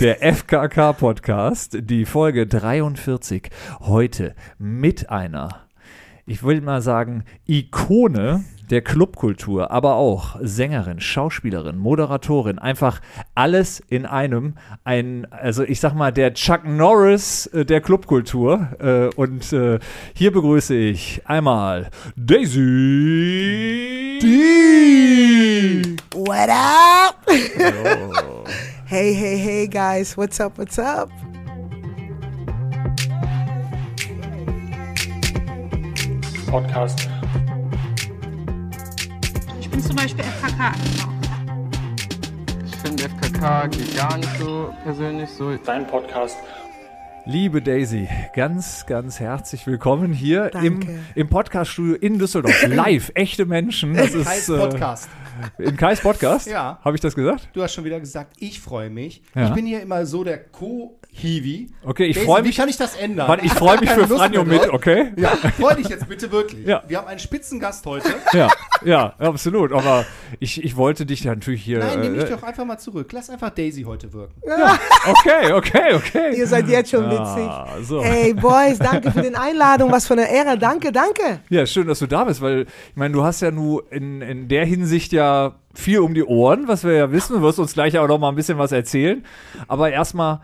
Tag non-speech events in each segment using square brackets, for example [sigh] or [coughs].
Der FKK-Podcast, die Folge 43. Heute mit einer, ich will mal sagen, Ikone der Clubkultur, aber auch Sängerin, Schauspielerin, Moderatorin, einfach alles in einem. Ein, also ich sag mal, der Chuck Norris äh, der Clubkultur. Äh, und äh, hier begrüße ich einmal Daisy. D. What up? Hey, hey, hey, guys. What's up? What's up? Podcast. Ich bin zum Beispiel FKK Ich finde FKK geht gar nicht so persönlich so. Dein Podcast. Liebe Daisy, ganz, ganz herzlich willkommen hier im, Danke. im Podcaststudio in Düsseldorf. [coughs] Live, echte Menschen. Das ist, Kais äh, Podcast. In Kais Podcast? Ja. Habe ich das gesagt? Du hast schon wieder gesagt, ich freue mich. Ja. Ich bin hier immer so der Co-Hiwi. Okay, ich Daisy, freu Wie mich- kann ich das ändern? Warte, ich freue mich [laughs] für Franjo mit, okay? Ja, [laughs] freu dich jetzt bitte wirklich. Ja. Wir haben einen Spitzengast heute. Ja, ja, absolut. Aber ich, ich wollte dich ja natürlich hier. Nein, äh, mich doch einfach mal zurück. Lass einfach Daisy heute wirken. Okay, okay, okay. Ihr seid jetzt schon Ah, witzig. so. Hey, Boys, danke für die Einladung. Was für eine Ehre. Danke, danke. Ja, schön, dass du da bist, weil ich meine, du hast ja nur in, in der Hinsicht ja viel um die Ohren, was wir ja wissen. Du wirst uns gleich auch noch mal ein bisschen was erzählen. Aber erstmal,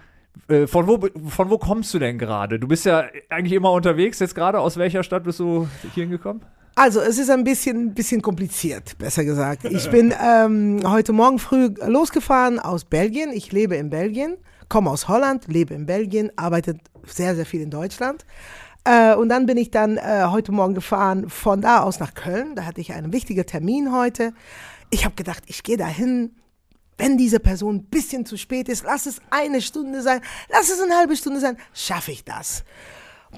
äh, von, wo, von wo kommst du denn gerade? Du bist ja eigentlich immer unterwegs. Jetzt gerade aus welcher Stadt bist du hier hingekommen? Also, es ist ein bisschen, bisschen kompliziert, besser gesagt. Ich bin ähm, heute Morgen früh losgefahren aus Belgien. Ich lebe in Belgien, komme aus Holland, lebe in Belgien, arbeite sehr, sehr viel in Deutschland. Äh, und dann bin ich dann äh, heute Morgen gefahren von da aus nach Köln. Da hatte ich einen wichtigen Termin heute. Ich habe gedacht, ich gehe dahin. Wenn diese Person ein bisschen zu spät ist, lass es eine Stunde sein, lass es eine halbe Stunde sein, schaffe ich das.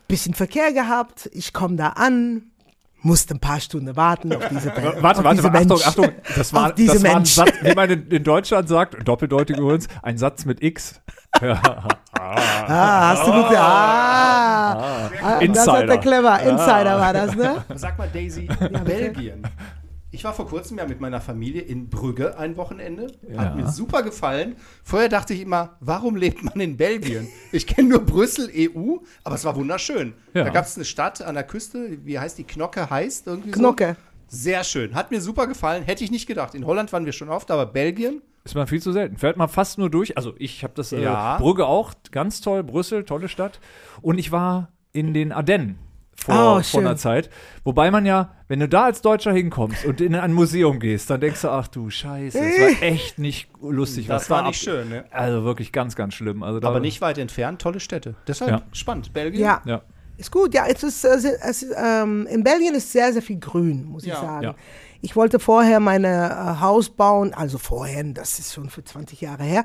Bisschen Verkehr gehabt, ich komme da an, musste ein paar Stunden warten auf diese Person. Warte, auf warte, diese Achtung, Mensch. Achtung. Das war, das war ein Mensch. Satz, wie man in, in Deutschland sagt, doppeldeutig übrigens, ein Satz mit X. Ja. [laughs] Ah, hast du gut Ah, ah, das hat Insider. der clever. Insider war das, ne? Sag mal, Daisy, Belgien. Ich war vor kurzem ja mit meiner Familie in Brügge ein Wochenende. Hat Ja. mir super gefallen. Vorher dachte ich immer, warum lebt man in Belgien? Ich kenne nur Brüssel, EU, aber es war wunderschön. Ja. Da gab es eine Stadt an der Küste, wie heißt die? Knocke heißt irgendwie Knocke. so. Sehr schön. Hat mir super gefallen. Hätte ich nicht gedacht. In Holland waren wir schon oft, aber Belgien? Ist man viel zu selten. Fährt man fast nur durch. Also ich habe das, äh, Ja. Brügge auch, ganz toll, Brüssel, tolle Stadt. Und ich war in den Ardennen vor, Oh, vor einer Zeit. Wobei man ja, wenn du da als Deutscher hinkommst und in ein Museum gehst, dann denkst du, ach du Scheiße, das war echt nicht lustig. Das was war nicht ab- schön, ne? Also wirklich ganz, ganz schlimm. Also da, Aber nicht weit entfernt, tolle Städte. Deshalb Ja. spannend. Belgien? Ja. Ja. Ist gut, ja. Es ist, äh, es ist, ähm, in Belgien ist sehr, sehr viel Grün, muss ich Ja. sagen. Ja. Ich wollte vorher meine äh, Haus bauen, also vorher, das ist schon für 20 Jahre her,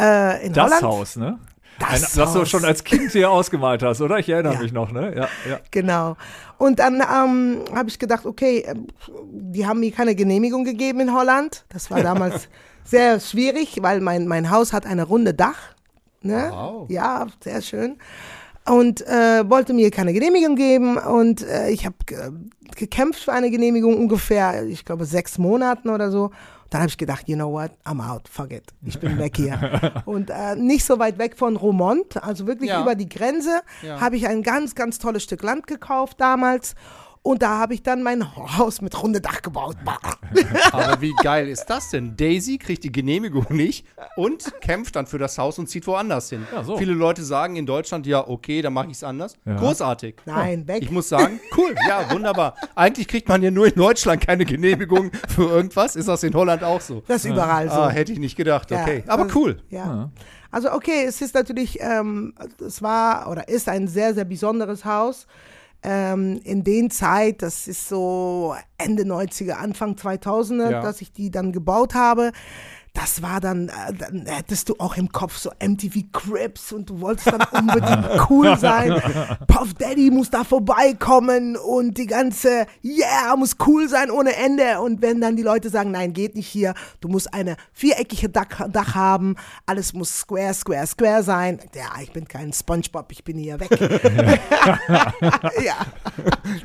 äh, in Das Holland. Haus, ne? Das Ein, was du schon als Kind hier ausgemalt hast, oder? Ich erinnere Ja. mich noch, ne? Ja, ja. Genau. Und dann ähm, habe ich gedacht, okay, ähm, die haben mir keine Genehmigung gegeben in Holland. Das war damals [laughs] sehr schwierig, weil mein, mein Haus hat eine runde Dach. Ne? Wow. Ja, sehr schön. Und äh, wollte mir keine Genehmigung geben und äh, ich habe ge gekämpft für eine Genehmigung ungefähr, ich glaube, sechs Monaten oder so. Dann habe ich gedacht, you know what, I'm out, fuck it, ich bin weg hier. [laughs] und äh, nicht so weit weg von Romont, also wirklich Ja. über die Grenze, Ja. habe ich ein ganz, ganz tolles Stück Land gekauft damals. Und da habe ich dann mein Haus mit runde Dach gebaut. [laughs] Aber wie geil ist das denn? Daisy kriegt die Genehmigung nicht und kämpft dann für das Haus und zieht woanders hin. Ja, so. Viele Leute sagen in Deutschland, ja, okay, dann mache ich es anders. Ja. Großartig. Nein, weg. Ich muss sagen, cool, ja, wunderbar. Eigentlich kriegt man ja nur in Deutschland keine Genehmigung für irgendwas. Ist das in Holland auch so? Das ist überall so. Ah, hätte ich nicht gedacht, Ja, okay. Aber das- cool. Ja. Also okay, es ist natürlich, ähm, es war oder ist ein sehr, sehr besonderes Haus. Ähm, in den Zeit, das ist so Ende 90er, Anfang 2000er, Ja. dass ich die dann gebaut habe. Das war dann, äh, dann hättest du auch im Kopf so MTV Crips und du wolltest dann unbedingt [laughs] cool sein. Puff Daddy muss da vorbeikommen und die ganze, yeah, muss cool sein ohne Ende. Und wenn dann die Leute sagen, nein, geht nicht hier, du musst eine viereckige Dach, Dach haben, alles muss square, square, square sein. Ja, ich bin kein Spongebob, ich bin hier weg. [laughs] [laughs] ja.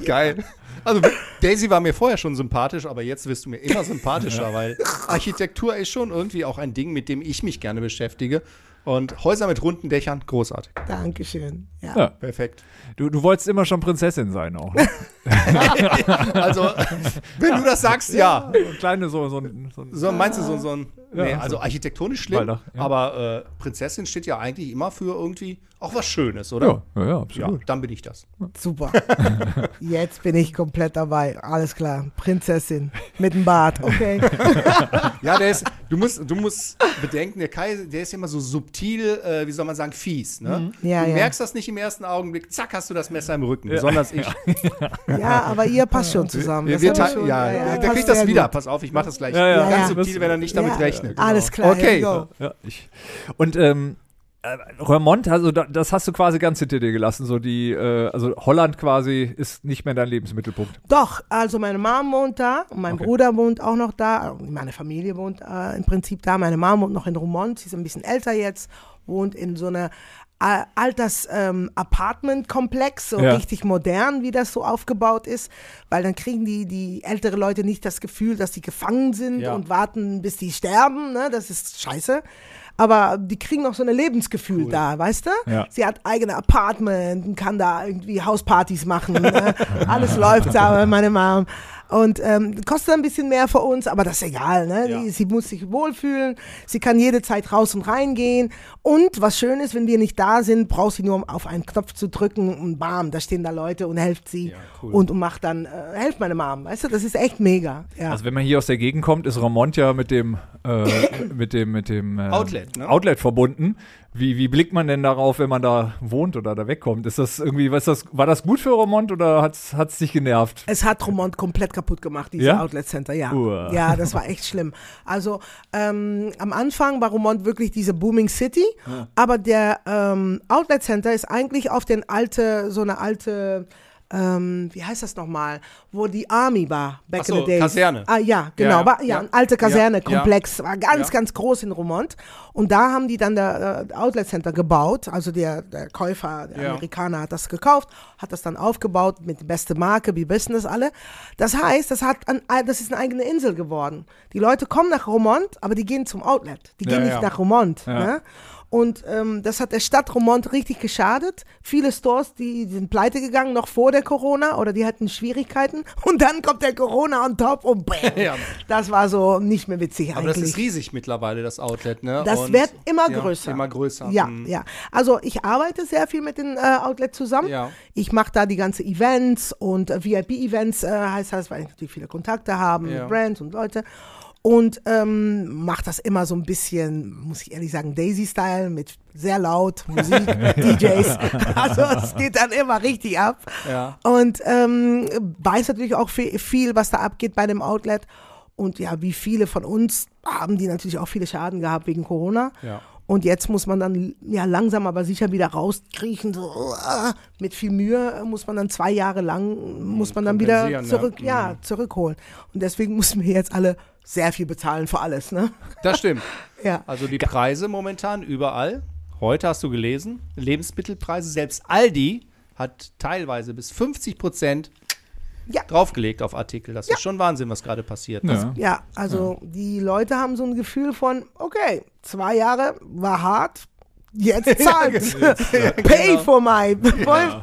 Geil. Also Daisy war mir vorher schon sympathisch, aber jetzt wirst du mir immer sympathischer, weil Architektur ist schon irgendwie auch ein Ding, mit dem ich mich gerne beschäftige. Und Häuser mit runden Dächern, großartig. Dankeschön. Ja. Ja. Perfekt. Du, du wolltest immer schon Prinzessin sein auch. Ne? [laughs] Also, wenn du das sagst, ja. So ein kleine, so, so, ein- so, ein- So, meinst du so, so ein. Nee, Ja, also so. architektonisch schlimm, ja. aber äh, Prinzessin steht ja eigentlich immer für irgendwie auch was Schönes, oder? ja, ja, ja, Ja, absolut. dann bin ich das. Super. [laughs] Jetzt bin ich komplett dabei. Alles klar. Prinzessin mit dem Bart. Okay. [laughs] Ja, der ist, du musst, du musst bedenken, der Kai, der ist immer so subtil, äh, wie soll man sagen, fies. Ne? Ja, du ja. merkst das nicht im ersten Augenblick, zack, hast du das Messer im Rücken. Besonders ich. [laughs] Ja, aber ihr passt schon zusammen. Wir, wir schon- ja, der, der kriegt das wieder. gut. Pass auf, ich mach das gleich. Ja, ja. Ganz Ja, subtil, wenn er nicht damit Ja, rechnet. Alles klar. Okay. Und ähm, äh, Remont, also da, das hast du quasi ganz hinter dir gelassen. So die, äh, also Holland quasi ist nicht mehr dein Lebensmittelpunkt. Doch, also meine Mom wohnt da und mein Okay. Bruder wohnt auch noch da. Meine Familie wohnt äh, im Prinzip da. Meine Mom wohnt noch in Roermond. Sie ist ein bisschen älter jetzt, wohnt in so einer äh, Alters-Apartment-Komplex, so Ja. richtig modern, wie das so aufgebaut ist, weil dann kriegen die, die ältere Leute nicht das Gefühl, dass sie gefangen sind Ja. und warten, bis die sterben, ne? das ist scheiße. Aber die kriegen noch so ein Lebensgefühl da, weißt du? Ja. Sie hat eigene Apartment und kann da irgendwie Hauspartys machen. Ne? [laughs] Alles läuft da bei meiner Mom. Und ähm, kostet ein bisschen mehr für uns, aber das ist egal. Ne? Ja. Die, sie muss sich wohlfühlen. Sie kann jede Zeit raus und rein gehen. Und was schön ist, wenn wir nicht da sind, braucht sie nur auf einen Knopf zu drücken und bam, da stehen da Leute und helft sie. Ja, cool. und, und macht dann, äh, helft meine Mom. Weißt du, das ist echt mega. Ja. Also wenn man hier aus der Gegend kommt, ist Remont ja mit dem, äh, [laughs] mit dem, mit dem äh, Outlet, ne? Outlet verbunden. Wie, wie blickt man denn darauf, wenn man da wohnt oder da wegkommt? Ist das irgendwie, was das, war das gut für Remont oder hat es dich genervt? Es hat Romont komplett kaputt gemacht, dieses Ja? Outlet Center, ja. Uah. Ja, das war echt schlimm. Also ähm, am Anfang war Romont wirklich diese Booming City, aber der ähm, Outlet Center ist eigentlich auf den alte, so eine alte, ähm, wie heißt das nochmal, wo die Army war, back Ach so, in the days. Kaserne. Ah, ja, genau, Ja, war, ja, ja. ein alter Kaserne-Komplex, war ganz, ganz groß in Romont. Und da haben die dann der äh, Outlet Center gebaut, also der, der Käufer, der. Amerikaner hat das gekauft, hat das dann aufgebaut mit beste Marke, wie wissen das alle. Das heißt, das, hat ein, das ist eine eigene Insel geworden. Die Leute kommen nach Romont, aber die gehen zum Outlet. Die gehen nicht nach Romont. Ne? Und ähm, das hat der Stadt Romont richtig geschadet. Viele Stores, die, die sind pleite gegangen, noch vor der Corona oder die hatten Schwierigkeiten. [laughs] Und dann kommt der Corona on top und bam. [laughs] Ja. Das war so nicht mehr witzig Aber das eigentlich. ist riesig mittlerweile, das Outlet, ne? Das Und- wird immer ja, größer. Immer größer. Ja, Mhm. ja. Also ich arbeite sehr viel mit den äh, Outlets zusammen. Ja. Ich mache da die ganzen Events und äh, VIP-Events äh, heißt das, weil ich natürlich viele Kontakte habe Ja. mit Brands und Leute. Und ähm, mache das immer so ein bisschen, muss ich ehrlich sagen, Daisy-Style mit sehr laut Musik, [laughs] DJs. Also es geht dann immer richtig ab. Ja. Und ähm, weiß natürlich auch viel, viel, was da abgeht bei dem Outlet. Und ja, wie viele von uns haben die natürlich auch viele Schaden gehabt wegen Corona. Ja. Und jetzt muss man dann ja langsam aber sicher wieder rauskriechen. So, uh, mit viel Mühe muss man dann zwei Jahre lang, muss man dann wieder zurück, ja. ja, zurückholen. Und deswegen [laughs] müssen wir jetzt alle sehr viel bezahlen für alles, ne? Das stimmt. [laughs] Ja. Also die Preise momentan überall. Heute hast du gelesen, Lebensmittelpreise, selbst Aldi hat teilweise bis 50 Prozent Ja. draufgelegt auf Artikel. Das ist schon Wahnsinn, was gerade passiert. Ja. Ja, also die Leute haben so ein Gefühl von, okay, zwei Jahre war hart, jetzt [laughs] zahlt. [laughs] pay for my,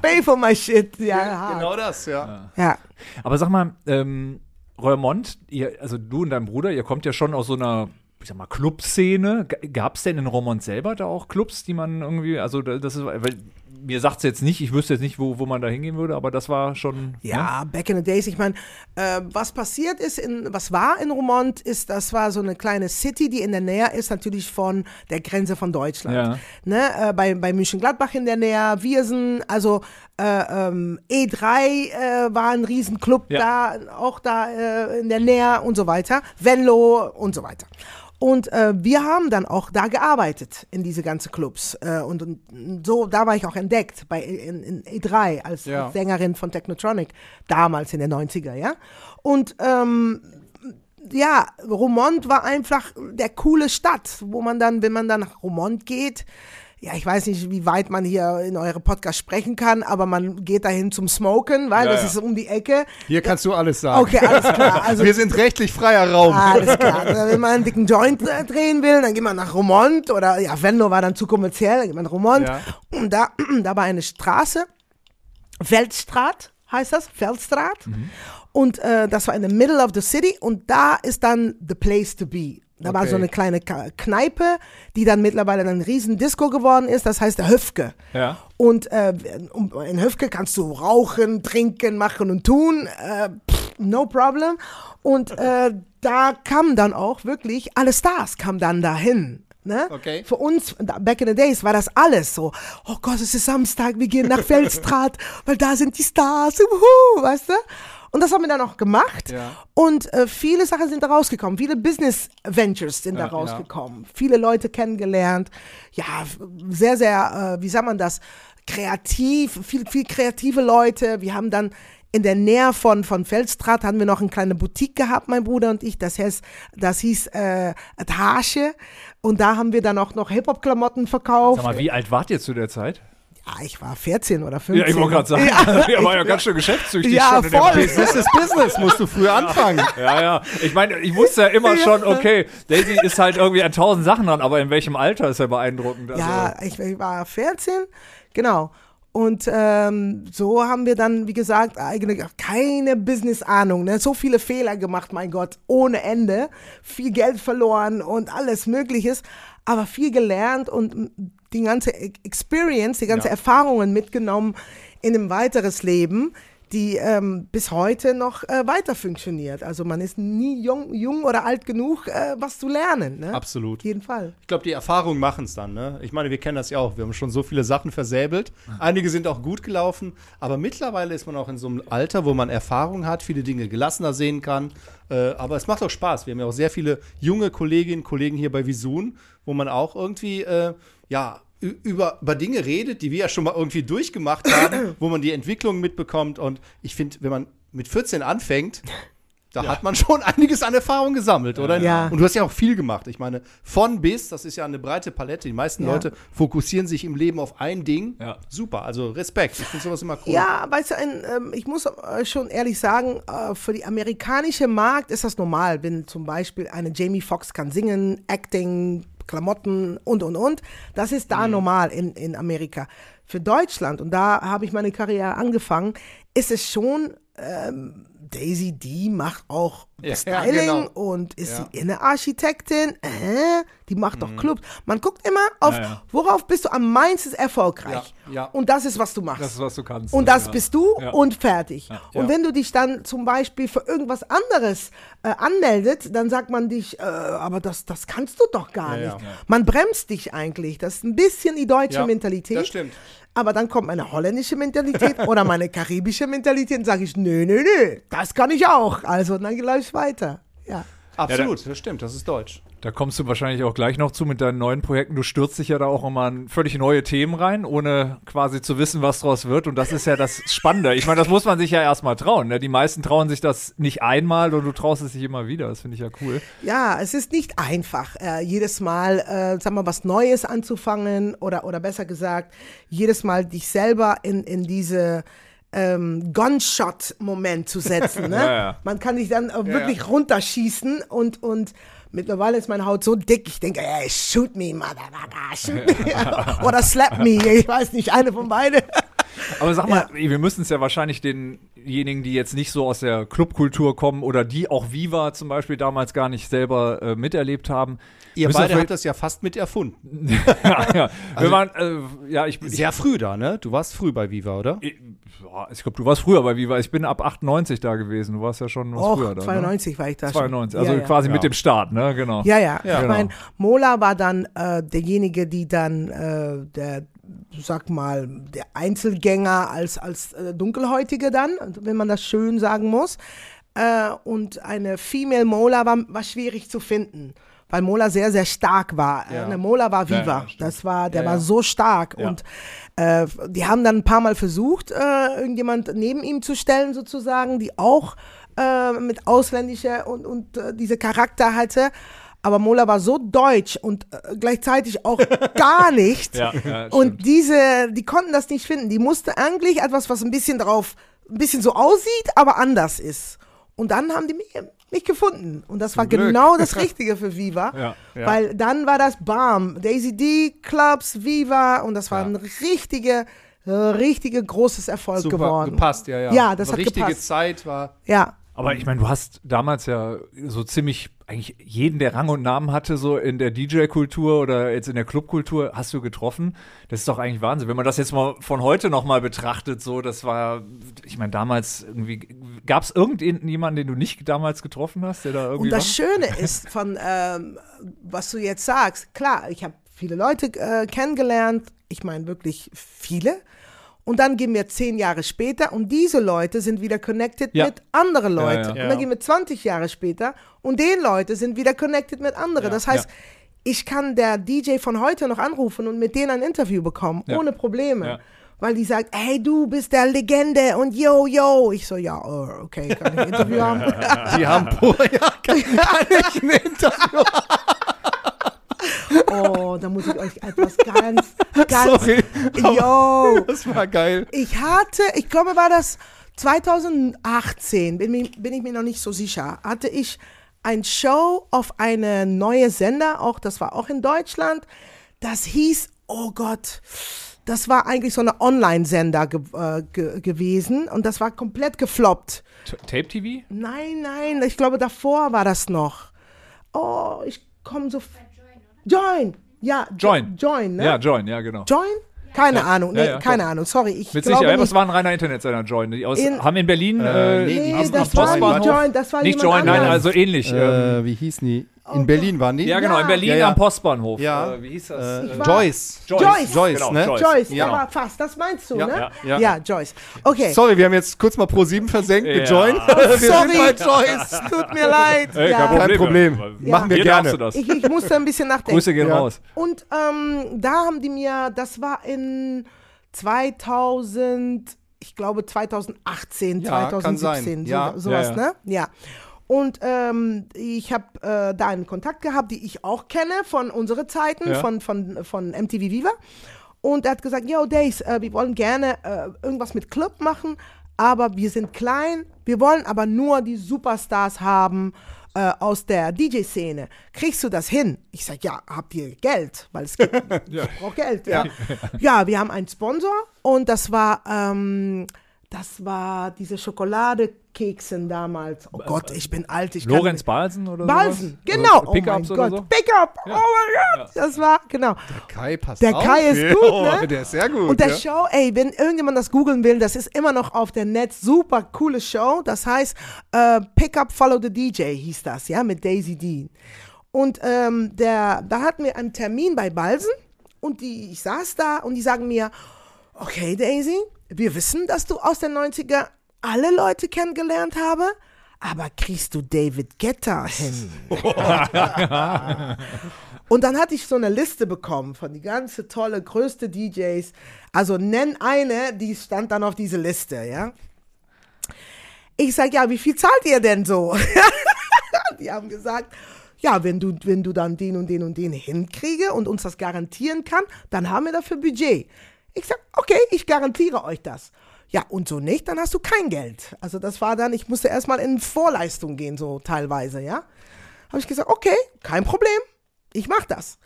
pay for my shit. Ja, hart. Genau das, ja. Ja. Aber sag mal, ähm, Roermond, also du und dein Bruder, ihr kommt ja schon aus so einer, ich sag mal, Clubszene. Gab es denn in Roermond selber da auch Clubs, die man irgendwie, also da- das ist, weil mir sagt es jetzt nicht, ich wüsste jetzt nicht, wo, wo man da hingehen würde, aber das war schon. ne? Ja, back in the days. Ich meine, äh, was passiert ist, in, was war in Romont, ist, das war so eine kleine City, die in der Nähe ist, natürlich von der Grenze von Deutschland. Ja. Ne, äh, bei, bei München-Gladbach in der Nähe, Viersen, also äh, ähm, E3 äh, war ein Riesenclub Ja. da, auch da äh, in der Nähe und so weiter. Venlo und so weiter. Und äh, wir haben dann auch da gearbeitet in diese ganzen Clubs. Äh, und, und so, da war ich auch entdeckt bei in, in E3 als Ja. Sängerin von Technotronic, damals in den 90er, ja. Und ähm, ja, Romont war einfach der coole Stadt, wo man dann, wenn man dann nach Romont geht, ja, ich weiß nicht, wie weit man hier in eure Podcast sprechen kann, aber man geht dahin zum Smoken, weil Ja, das ja. ist um die Ecke. Hier kannst du alles sagen. Okay, alles klar. [laughs] Also Wir sind rechtlich freier Raum. Alles klar. [laughs] Also, Wenn man einen dicken Joint äh, drehen will, dann geht man nach Romont oder ja, Venlo war dann zu kommerziell, dann geht man nach Romont. Ja. Und da, [clears throat] da war eine Straße, Veldstraat heißt das, Veldstraat. Und äh, das war in the middle of the city und da ist dann the place to be. Da war Okay. so eine kleine Kneipe, die dann mittlerweile dann ein riesen Disco geworden ist, das heißt der Höfke. Ja. Und äh, in Höfke kannst du rauchen, trinken, machen und tun. Äh, pff, no problem. Und äh, da kamen dann auch wirklich alle Stars kamen dann dahin. Ne? Okay. Für uns, back in the days, war das alles so. Oh Gott, es ist Samstag, wir gehen nach [laughs] Feldstraat, weil da sind die Stars, wuhu, weißt du? Und das haben wir dann auch gemacht. Ja. Und äh, viele Sachen sind da rausgekommen. Viele Business Ventures sind da Ja, ja. rausgekommen. Viele Leute kennengelernt. Ja, sehr, sehr, äh, wie sagt man das? Kreativ, viel, viel kreative Leute. Wir haben dann in der Nähe von, von Feldstraat haben wir noch eine kleine Boutique gehabt, mein Bruder und ich. Das heißt, das hieß äh, Tasche. Und da haben wir dann auch noch Hip-Hop-Klamotten verkauft. Sag mal, wie alt wart ihr zu der Zeit? Ja, ich war 14 oder 15. Ja, ich wollte gerade sagen, [laughs] Ja, ihr war ja ganz schön geschäftstüchtig Ja, schon voll. Business ist Business, musst du früher anfangen. Ja, ja. Ich meine, ich wusste ja immer schon, okay, Daisy ist halt irgendwie an tausend Sachen dran, aber in welchem Alter ist ja beeindruckend. Also, Ja, ich, ich war 14, genau. Und ähm, so haben wir dann, wie gesagt, eigentlich keine Business-Ahnung. Ne? So viele Fehler gemacht, mein Gott, ohne Ende. Viel Geld verloren und alles Mögliches. Aber viel gelernt und die ganze E- Experience, die ganze Ja. Erfahrungen mitgenommen in ein weiteres Leben, die ähm, bis heute noch äh, weiter funktioniert. Also man ist nie jung, jung oder alt genug, äh, was zu lernen. Ne? Absolut. Auf jeden Fall. Ich glaube, die Erfahrungen machen es dann. Ne? Ich meine, wir kennen das ja auch. Wir haben schon so viele Sachen versäbelt. Einige sind auch gut gelaufen. Aber mittlerweile ist man auch in so einem Alter, wo man Erfahrung hat, viele Dinge gelassener sehen kann. Äh, aber es macht auch Spaß. Wir haben ja auch sehr viele junge Kolleginnen und Kollegen hier bei Visun, wo man auch irgendwie, äh, ja, über, über Dinge redet, die wir ja schon mal irgendwie durchgemacht haben, [coughs] wo man die Entwicklung mitbekommt. Und ich finde, wenn man mit 14 anfängt, [laughs] da hat man schon einiges an Erfahrung gesammelt, oder? Ja. Und du hast ja auch viel gemacht. Ich meine, von bis, das ist ja eine breite Palette. Die meisten Ja. Leute fokussieren sich im Leben auf ein Ding. Ja. Super, also Respekt. Ich finde sowas immer cool. Ja, weißt du, ein, ähm, ich muss äh, schon ehrlich sagen, äh, für die amerikanische Markt ist das normal, wenn zum Beispiel eine Jamie Foxx kann singen, Acting, Klamotten und, und, und. Das ist da normal in, in Amerika. Für Deutschland, und da habe ich meine Karriere angefangen, ist es schon, ähm, Daisy D macht auch Ja, Styling ja, genau. und ist Ja. sie Innenarchitektin, äh, die macht doch Clubs. Man guckt immer auf, worauf bist du am meisten erfolgreich. Und das ist, was du machst. Das ist, was du kannst. Und das bist du und fertig. Und wenn du dich dann zum Beispiel für irgendwas anderes äh, anmeldet, dann sagt man dich, äh, aber das, das kannst du doch gar nicht. Man bremst dich eigentlich. Das ist ein bisschen die deutsche Mentalität. das stimmt. Aber dann kommt meine holländische Mentalität [laughs] oder meine karibische Mentalität und sage ich, nö, nö, nö, das kann ich auch. Also dann läuft weiter. Ja. Absolut, das stimmt, das ist deutsch. Da kommst du wahrscheinlich auch gleich noch zu mit deinen neuen Projekten. Du stürzt dich ja da auch immer in völlig neue Themen rein, ohne quasi zu wissen, was draus wird. Und das ist ja das Spannende. Ich meine, das muss man sich ja erstmal trauen. Ne? Die meisten trauen sich das nicht einmal und du traust es sich immer wieder. Das finde ich ja cool. Ja, es ist nicht einfach, äh, jedes Mal, äh, sag mal, was Neues anzufangen oder, oder besser gesagt, jedes Mal dich selber in, in diese ähm, Gunshot-Moment zu setzen. [laughs] Ne? Ja, ja. Man kann dich dann äh, wirklich runterschießen und, und mittlerweile ist meine Haut so dick, ich denke, hey, shoot me, motherfucker, shoot me. [laughs] oder slap me, ich weiß nicht, eine von beiden. Aber sag mal, wir müssen es ja wahrscheinlich denjenigen, die jetzt nicht so aus der Clubkultur kommen oder die auch Viva zum Beispiel damals gar nicht selber äh, miterlebt haben. Ihr beide habt das ja fast mit erfunden. [laughs] ja, ja. wir waren, äh, ja, ich, ich, Sehr früh da, ne? Du warst früh bei Viva, oder? ich, ja, ich glaube, du warst früher bei Viva. Ich bin ab 98 da gewesen. Du warst ja schon was Och, früher da. 92 war ich da Ne? schon. 92, also ja, ja. quasi Ja. mit dem Start, ne? Genau. Ja, ja. Ja. ich Genau. meine, Mola war dann äh, derjenige, die dann äh, der, sag mal, der Einzelgänger als, als äh, Dunkelhäutige dann, wenn man das schön sagen muss. Äh, und eine Female Mola war, war schwierig zu finden. Weil Mola sehr, sehr stark war. Ja. Eine Mola war Viva. ja, das war, der Ja, war so stark. Und äh, die haben dann ein paar Mal versucht, äh, irgendjemand neben ihm zu stellen, sozusagen, die auch äh, mit ausländischer und, und äh, diese Charakter hatte. Aber Mola war so deutsch und äh, gleichzeitig auch [laughs] gar nicht. Und diese, die konnten das nicht finden. Die musste eigentlich etwas, was ein bisschen drauf, ein bisschen so aussieht, aber anders ist. Und dann haben die mich, mich gefunden. Und das war Glück. genau das [laughs] Richtige für Viva. Ja, ja. Weil dann war das BAM, Daisy D, Clubs, Viva und das war Ja. ein richtige, äh, richtige großes Erfolg Super geworden. gepasst, ja, ja. Ja, das War hat richtige gepasst. Zeit war. Ja. Aber ich meine, du hast damals ja so ziemlich eigentlich jeden, der Rang und Namen hatte, so in der DJ-Kultur oder jetzt in der Clubkultur, hast du getroffen. Das ist doch eigentlich Wahnsinn. Wenn man das jetzt mal von heute noch mal betrachtet, so, das war, ich meine, damals irgendwie, gab es irgendjemanden, den du nicht damals getroffen hast, der da irgendwie Und das war? Schöne ist von, ähm, was du jetzt sagst, klar, ich habe viele Leute äh, kennengelernt, ich meine wirklich viele. Und dann gehen wir zehn Jahre später und diese Leute sind wieder connected Ja. mit anderen Leuten. ja. Und dann gehen wir 20 Jahre später und den Leute sind wieder connected mit anderen. das heißt, ja. ich kann der DJ von heute noch anrufen und mit denen ein Interview bekommen, Ja. ohne Probleme. Ja. Weil die sagt, hey, du bist der Legende und yo, yo. Ich so, ja, oh, okay, kann ich ein Interview haben? [laughs] Die haben pro Jahr kann, kann ich ein Interview. Oh, da muss ich euch etwas ganz, [laughs] ganz. Sorry. Yo, Das war geil. ich hatte, ich glaube, war das 2018, bin, bin ich mir noch nicht so sicher, hatte ich ein Show auf eine neue Sender, auch das war auch in Deutschland. Das hieß, oh Gott, das war eigentlich so eine Online-Sender ge äh, ge gewesen und das war komplett gefloppt. T- Tape TV? Nein, nein, ich glaube, davor war das noch. Oh, ich komme so. Join! Ja, Jo- Join. Join, ne? Ja, Join, ja, genau. Join? Keine Ahnung, nee, Ja, ja, keine doch. Ahnung, sorry. Ich Mit glaube nicht. es war ein reiner Internetsender, Join. Die aus, In- haben in Berlin. Äh, Äh, nee, Nee, das am war. Join, das war nicht Join, nein, anders. also ähnlich. ähm, Äh, wie hießen die? In Berlin waren die? ja, genau, in. Berlin Ja, ja. am Postbahnhof. Ja. Äh, wie hieß das? Äh, war- Joyce. Joyce. Joyce, Genau, ne? Joyce. Joyce, Ja. aber fast, das meinst du, Ja, ne? ja, ja. ja, Joyce. Okay. Sorry, wir haben jetzt kurz mal Pro 7 versenkt mit Ja. Join. [laughs] wir Sorry, sind bei Joyce. [laughs] tut mir leid. Ey, ja. Kein Problem. Ja. Machen wir Hier gerne. darfst du das. Ich, ich musste ein bisschen nachdenken. Grüße gehen Ja. raus. Und ähm, da haben die mir, das war in 2000, ich glaube 2018, Ja, kann 2017, sein. Ja. so, sowas, Ja, ja. ne? Ja. Und ähm, ich habe äh, da einen Kontakt gehabt, die ich auch kenne von unseren Zeiten, Ja. von, von, von MTV Viva. Und er hat gesagt, yo, Days, äh, wir wollen gerne äh, irgendwas mit Club machen, aber wir sind klein, wir wollen aber nur die Superstars haben äh, aus der DJ-Szene. Kriegst du das hin? Ich sage, ja, habt ihr Geld? Weil es gibt, [laughs] ich brauche Geld. Ja. ja, wir haben einen Sponsor und das war, ähm, das war diese Schokoladekeksen damals. Oh Gott, ich bin alt. Ich kann- Lorenz Balsen oder Balsen, sowas? genau. Oder Pickups oh oder mein so? Gott, Pickup. Oh mein Gott, das war, genau. Kai passt Der auf. Kai ist Ja, [laughs] gut, oh, ne? Der ist sehr gut. Und der ja. Show, ey, wenn irgendjemand das googeln will, das ist immer noch auf der Netz. Super coole Show. Das heißt, äh, Pick Up Follow the DJ hieß das, ja, mit Daisy Dean. Und ähm, der, da hatten wir einen Termin bei Balsen und die, ich saß da und die sagen mir, okay, Daisy, wir wissen, dass du aus den 90er alle Leute kennengelernt habe, aber kriegst du David Guetta hin? [laughs] Und dann hatte ich so eine Liste bekommen von die ganze tolle, größte DJs. Also nenn eine, die stand dann auf diese Liste, ja. Ich sag, ja, wie viel zahlt ihr denn so? [laughs] die haben gesagt, ja, wenn du, wenn du dann den und den und den hinkriege und uns das garantieren kann, dann haben wir dafür Budget. Ich sag, okay, ich garantiere euch das. Ja, und so nicht, dann hast du kein Geld. Also das war dann, ich musste erstmal in Vorleistung gehen, so teilweise, ja. Habe ich gesagt, okay, kein Problem, ich mach das.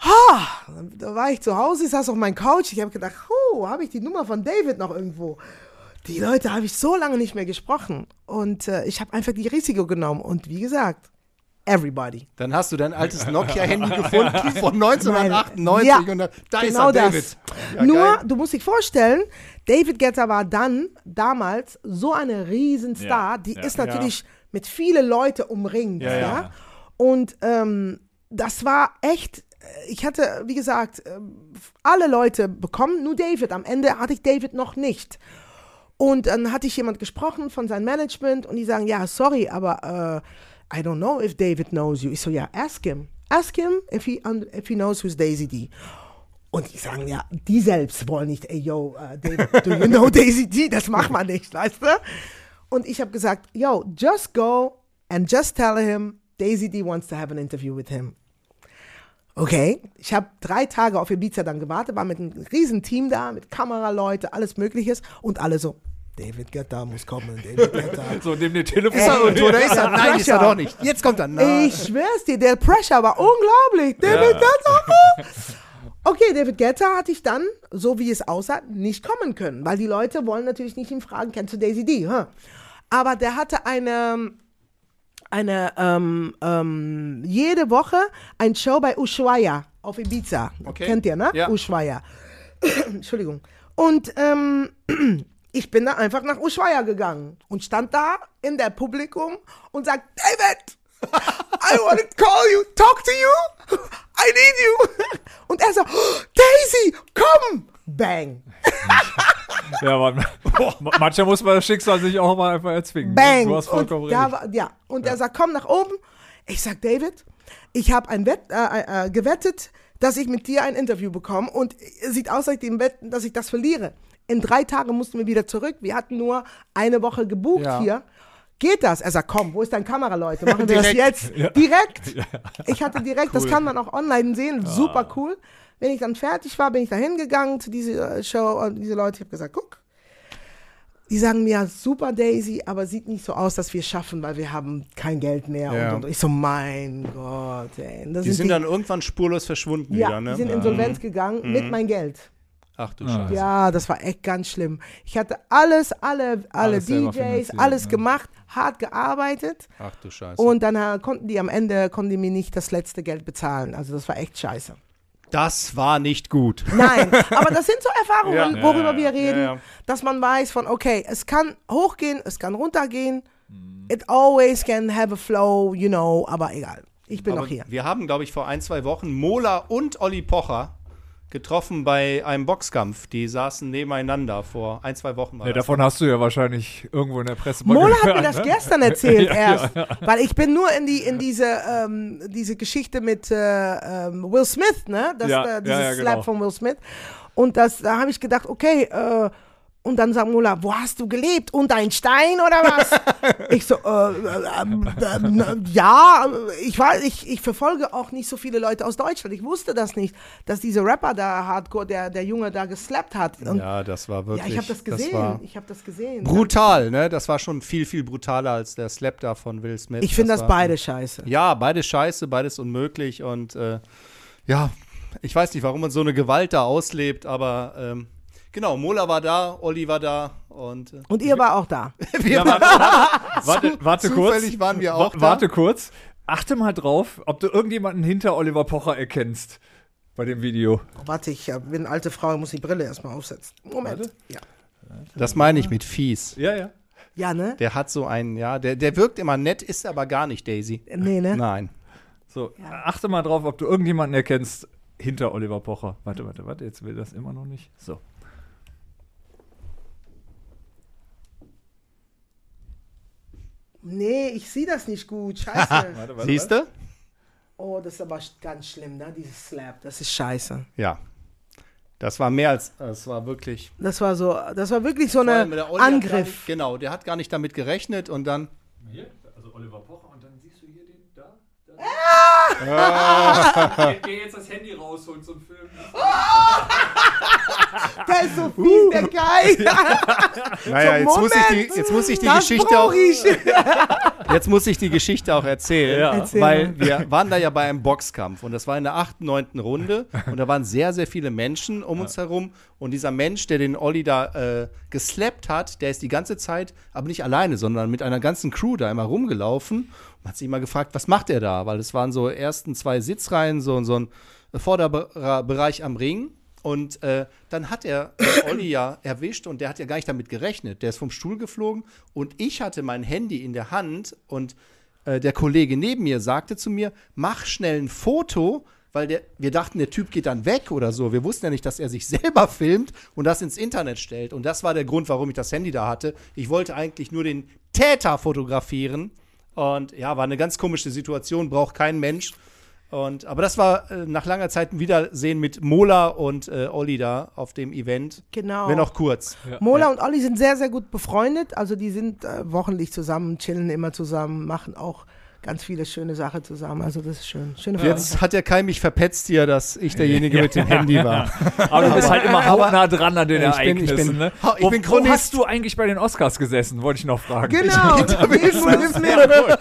Ha, da war ich zu Hause, ich saß auf meinem Couch, ich habe gedacht, oh, habe ich die Nummer von David noch irgendwo? Die Leute habe ich so lange nicht mehr gesprochen und äh, ich habe einfach die Risiko genommen und wie gesagt, everybody. Dann hast du dein altes [laughs] Nokia-Handy gefunden [laughs] von 1998 Ja, und da, da ist genau er, David. das. Ja, Nur, geil. du musst dich vorstellen, David Guetta war dann, damals, so eine Riesenstar, Ja, die ja, ist natürlich mit vielen Leuten umringt, ja. ja. Und ähm, das war echt, äh, ich hatte, wie gesagt, ähm, alle Leute bekommen, nur David. Am Ende hatte ich David noch nicht. Und dann hatte ich jemand gesprochen von seinem Management und die sagen, ja, sorry, aber äh, I don't know if David knows you. Ich so, ja, ask him. Ask him if he, if he knows who's Daisy D. Und die sagen, ja, die selbst wollen nicht, ey, yo, äh, David, do you know [laughs] Daisy D? Das macht man nicht, weißt du? Und ich habe gesagt, yo, just go and just tell him Daisy D wants to have an interview with him. Okay, ich habe drei Tage auf Ibiza dann gewartet, war mit einem riesen Team da, mit Kameraleute, alles mögliches und alle so, David Guetta muss kommen, David [laughs] Guetta. So, nimm den Telefon. Ey, Und oder ist er? Nein, ist er doch nicht. Jetzt kommt er. Nein. Ich schwör's dir, der Pressure war unglaublich. David Guetta. Okay, David Guetta hatte ich dann, so wie es aussah, nicht kommen können, weil die Leute wollen natürlich nicht ihn fragen, kennst du Daisy D? Huh? Aber der hatte eine, eine ähm, ähm, jede Woche ein Show bei Ushuaia auf Ibiza. Okay. Kennt ihr, ne? Ja. Ushuaia. [coughs] Entschuldigung. Und ähm, ich bin da einfach nach Ushuaia gegangen und stand da in der Publikum und sagt, David, I want to call you, talk to you, I need you. Und er so, Daisy, komm, bang, [laughs] Ja, man, manchmal muss man das Schicksal sich auch mal einfach erzwingen. bang. Du hast vollkommen und recht. war, ja, und er sagt, komm nach oben. Ich sag, David, ich habe ein Wett, äh, äh, gewettet, dass ich mit dir ein Interview bekomme und es sieht aus, als ich dem wetten, dass ich das verliere. In drei Tagen mussten wir wieder zurück. Wir hatten nur eine Woche gebucht Ja. hier. Geht das? Er sagt, komm, wo ist dein Kamera, Leute? Machen wir das jetzt? Direkt. Ich hatte direkt, das kann man auch online sehen, super cool. Wenn ich dann fertig war, bin ich da hingegangen zu dieser äh, Show und diese Leute, ich habe gesagt, guck, die sagen mir, super Daisy, aber sieht nicht so aus, dass wir es schaffen, weil wir haben kein Geld mehr. Ja. Und, und ich so, mein Gott, ey. Das Die sind dann irgendwann spurlos verschwunden ja, wieder, ne? die sind insolvenz gegangen mit mein Geld. Ach du Ah. Scheiße. Ja, das war echt ganz schlimm. Ich hatte alles, alle, alle Alles DJs, alles ja. gemacht, hart gearbeitet. Ach du Scheiße. Und dann äh, konnten die am Ende, konnten die mir nicht das letzte Geld bezahlen. Also das war echt scheiße. das war nicht gut. Nein, [laughs] aber das sind so Erfahrungen, Ja. worüber Ja, wir reden, ja, ja. dass man weiß von, okay, es kann hochgehen, es kann runtergehen. Mhm. It always can have a flow, you know, aber egal. Ich bin Aber noch hier. Wir haben, glaube ich, vor ein, zwei Wochen Mola und Olli Pocher getroffen bei einem Boxkampf. Die saßen nebeneinander vor ein, zwei Wochen. War Ja, davon hast du ja wahrscheinlich irgendwo in der Presse mal Mola hat gehört, mir das ne? gestern [laughs] erzählt Ja, erst, weil ich bin nur in die in diese ähm, diese Geschichte mit äh, ähm, Will Smith, ne? Das, Ja, äh, ja, dieses ja, Slap genau. von Will Smith. Und das, da habe ich gedacht, okay, äh, und dann sagt Mola, wo hast du gelebt? Unter ein Stein oder was? [laughs] ich so, äh, äh, äh, äh, ja, ich war, ich, ich verfolge auch nicht so viele Leute aus Deutschland. Ich wusste das nicht, dass dieser Rapper da Hardcore, der, der Junge da geslappt hat. Und, ja, Ja, das war wirklich. ich habe das gesehen. war ich habe das gesehen. brutal, ne? Das war schon viel, viel brutaler als der Slap da von Will Smith. Ich finde das war- beide scheiße. Ja, beides scheiße, beides unmöglich und äh, ja, ich weiß nicht, warum man so eine Gewalt da auslebt, aber ähm, genau, Mola war da, Olli war da und äh, Und ihr war auch da. [laughs] Ja, warte, warte, warte kurz. zufällig waren wir auch Wa- da. Warte kurz. Achte mal drauf, ob du irgendjemanden hinter Oliver Pocher erkennst bei dem Video. Warte, ich äh, bin eine alte Frau, ich muss die Brille erstmal aufsetzen. Moment. Warte. Ja. das meine ich mit fies. Ja, ja. ja, ne? Der hat so einen, ja, der, der wirkt immer nett, ist aber gar nicht Daisy. Nee, ne? Nein. So, achte mal drauf, ob du irgendjemanden erkennst hinter Oliver Pocher. Warte, warte, warte, jetzt will das immer noch nicht. So. Nee, ich sehe das nicht gut. [laughs] Scheiße. Warte, warte, Siehst du? oh, das ist aber ganz schlimm, ne? Dieses Slap. Das ist scheiße. Ja. Das war mehr als, das war wirklich. Das war so, das war wirklich so ein der Gar nicht, Angriff. genau, der hat gar nicht damit gerechnet und dann. Hier, also Oliver Pocher und dann siehst du hier den da. da. Geh, geh jetzt das Handy rausholen zum Film. [laughs] Der ist so fies, der Guy. Naja, jetzt muss ich die, jetzt muss ich die das Geschichte auch. ich. [laughs] Jetzt muss ich die Geschichte auch erzählen, Ja. Erzähl weil mal. wir waren da ja bei einem Boxkampf und das war in der 8., 9. Runde und da waren sehr, sehr viele Menschen um uns herum und dieser Mensch, der den Olli da äh, geslappt hat, der ist die ganze Zeit, aber nicht alleine, sondern mit einer ganzen Crew da immer rumgelaufen und hat sich immer gefragt, was macht er da? Weil es waren so ersten zwei Sitzreihen, so, so ein Vorderbereich am Ring und äh, dann hat er den [coughs] Olli ja erwischt und der hat ja gar nicht damit gerechnet. Der ist vom Stuhl geflogen und ich hatte mein Handy in der Hand und äh, der Kollege neben mir sagte zu mir, mach schnell ein Foto, weil der, wir dachten, der Typ geht dann weg oder so. Wir wussten ja nicht, dass er sich [laughs] selber filmt und das ins Internet stellt. Und das war der Grund, warum ich das Handy da hatte. Ich wollte eigentlich nur den Täter fotografieren. Und ja, war eine ganz komische Situation, braucht kein Mensch. Und, aber das war äh, nach langer Zeit ein Wiedersehen mit Mola und äh, Olli da auf dem Event. Genau. Wenn auch kurz. Mola und Olli sind sehr, sehr gut befreundet. Also die sind äh, wochenlich zusammen, chillen immer zusammen, machen auch ganz viele schöne Sachen zusammen. Also das ist schön. Schöne Freundschaft. Jetzt hat der Kai mich verpetzt hier, dass ich derjenige mit dem Handy war. Aber du bist halt immer [laughs] hautnah dran an den Ich bin- ich Ereignissen. bin- ne? ich wo, bin wo hast du eigentlich bei den Oscars gesessen, wollte ich noch fragen. Genau, [laughs] Will [laughs] Smith.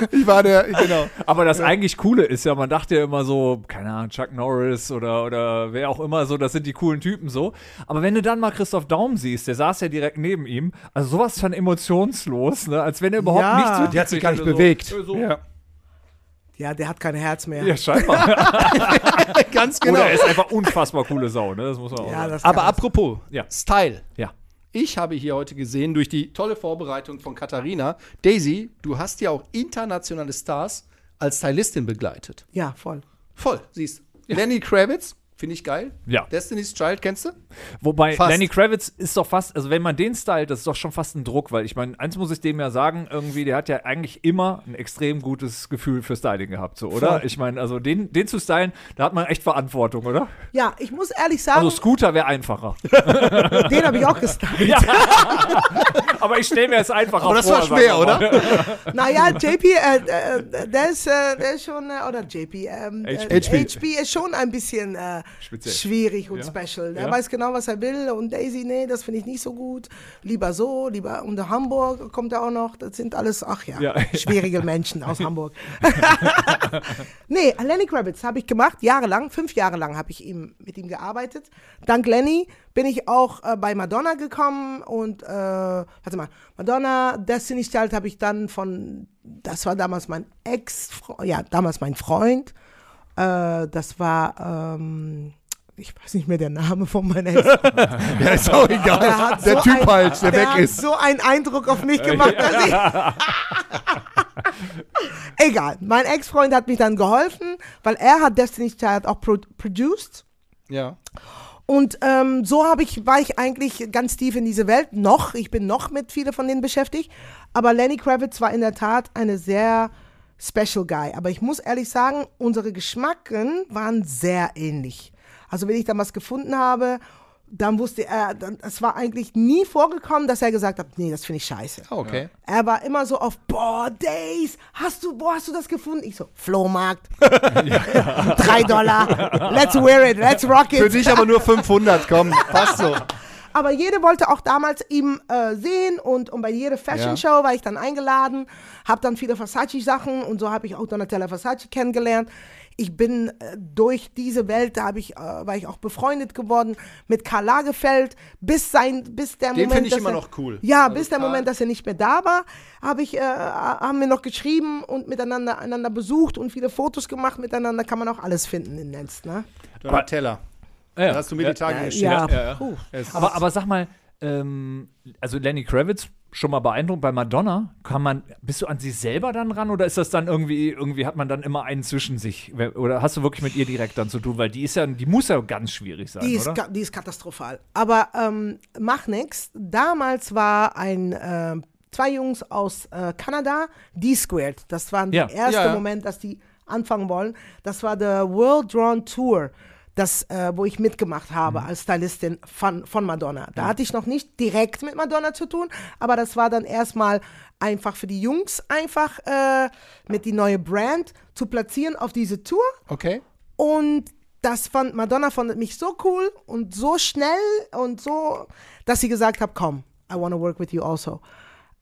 [laughs] Ich war der, genau. Aber das eigentlich Coole ist ja, man dachte ja immer so, keine Ahnung, Chuck Norris oder, oder wer auch immer so, das sind die coolen Typen so. Aber wenn du dann mal Christoph Daum siehst, der saß ja direkt neben ihm, also sowas von emotionslos, ne? als wenn er überhaupt Ja. nichts mit Die hat sich gar nicht so, bewegt. So, Ja. Ja, der hat kein Herz mehr. Ja, scheinbar. [laughs] Ganz genau. Oder er ist einfach unfassbar coole Sau, ne? Das muss man auch Ja, sagen. Aber apropos Ja. Style. Ja. Ich habe hier heute gesehen, durch die tolle Vorbereitung von Katharina, Daisy, du hast ja auch internationale Stars als Stylistin begleitet. ja, voll. Voll, siehst du. Lenny Kravitz, finde ich geil. Ja. Destiny's Child, kennst du? Wobei Fast. Lenny Kravitz ist doch fast, also wenn man den stylt, das ist doch schon fast ein Druck, weil ich meine, eins muss ich dem ja sagen, irgendwie, der hat ja eigentlich immer ein extrem gutes Gefühl für Styling gehabt, so, oder? Voll. Ich meine, also den, den zu stylen, da hat man echt Verantwortung, oder? Ja, ich muss ehrlich sagen, Also Scooter wäre einfacher. [laughs] den habe ich auch gestylt. [laughs] Aber ich stelle mir es einfacher Aber das vor. war schwer, oder? [laughs] Naja, JP, äh, äh, der, ist, äh, der ist schon, äh, oder JP, ähm, äh, HP. HB ist schon ein bisschen äh, Speziell. schwierig und Ja. special. Der Ja. weiß genau, was er will und Daisy, nee, das finde ich nicht so gut. Lieber so, lieber, und Hamburg kommt er auch noch, das sind alles, ach ja, Ja. schwierige Menschen aus [laughs] Hamburg. [laughs] nee, Lenny Kravitz habe ich gemacht, jahrelang, fünf Jahre lang habe ich ihm, mit ihm gearbeitet. Dank Lenny bin ich auch äh, bei Madonna gekommen und, äh, warte mal, Madonna, Destiny's Child habe ich dann von, das war damals mein Ex, ja, damals mein Freund, äh, das war, ähm, ich weiß nicht mehr der Name von meinem [laughs] Ex. Ja, ist auch egal. Der, hat Der so Typ ein, halt, der, der weg hat ist. so einen Eindruck auf mich gemacht, dass ich. [laughs] Egal. Mein Ex-Freund hat mich dann geholfen, weil er hat Destiny's Child auch pro produced. Ja. Und ähm, so habe ich, war ich eigentlich ganz tief in diese Welt. Noch, ich bin noch mit vielen von denen beschäftigt. Aber Lenny Kravitz war in der Tat eine sehr special Guy. Aber ich muss ehrlich sagen, unsere Geschmacken waren sehr ähnlich. Also wenn ich dann was gefunden habe, dann wusste er, dann, es war eigentlich nie vorgekommen, dass er gesagt hat, nee, das finde ich scheiße. Ah, okay. Er war immer so auf, boah, Days, hast du, wo hast du das gefunden? Ich so, Flohmarkt. [laughs] Drei Dollar. Let's wear it, let's rock it. Für dich aber nur [laughs] 500, komm, passt so. Aber jede wollte auch damals ihn äh, sehen und, und bei jeder Fashion Show war ich dann eingeladen, habe dann viele Versace-Sachen und so habe ich auch Donatella Versace kennengelernt. Ich bin äh, durch diese Welt, da hab ich, äh, war ich auch befreundet geworden mit Karl Lagerfeld, bis sein, bis der Den Moment, find ich dass immer er, noch cool. Ja, Also bis der Karl- Moment, dass er nicht mehr da war, habe ich, äh, haben wir noch geschrieben und miteinander einander besucht und viele Fotos gemacht miteinander. Kann man auch alles finden im Netz, ne? Donatella. Ja, Da hast du mir die Tage Ja, geschickt. ja, ja, ja. Aber, aber sag mal, ähm, also Lenny Kravitz schon mal beeindruckt bei Madonna. Kann man, bist du an sie selber dann ran oder ist das dann irgendwie, irgendwie hat man dann immer einen zwischen sich? Oder hast du wirklich mit ihr direkt dann zu tun? Weil die ist ja, die muss ja ganz schwierig sein, Die ist, oder? ka- die ist katastrophal. Aber ähm, mach nix. Damals war ein äh, zwei Jungs aus äh, Kanada, D-Squared. Das war Ja. der erste Ja, ja. Moment, dass die anfangen wollen. Das war der World Drawn Tour. Das, äh, wo ich mitgemacht habe als Stylistin von, von Madonna. Da hatte ich noch nicht direkt mit Madonna zu tun, aber das war dann erstmal einfach für die Jungs einfach äh, mit die neue Brand zu platzieren auf diese Tour. Okay. Und das fand Madonna fand mich so cool und so schnell und so, dass sie gesagt hat, komm, I want to work with you also.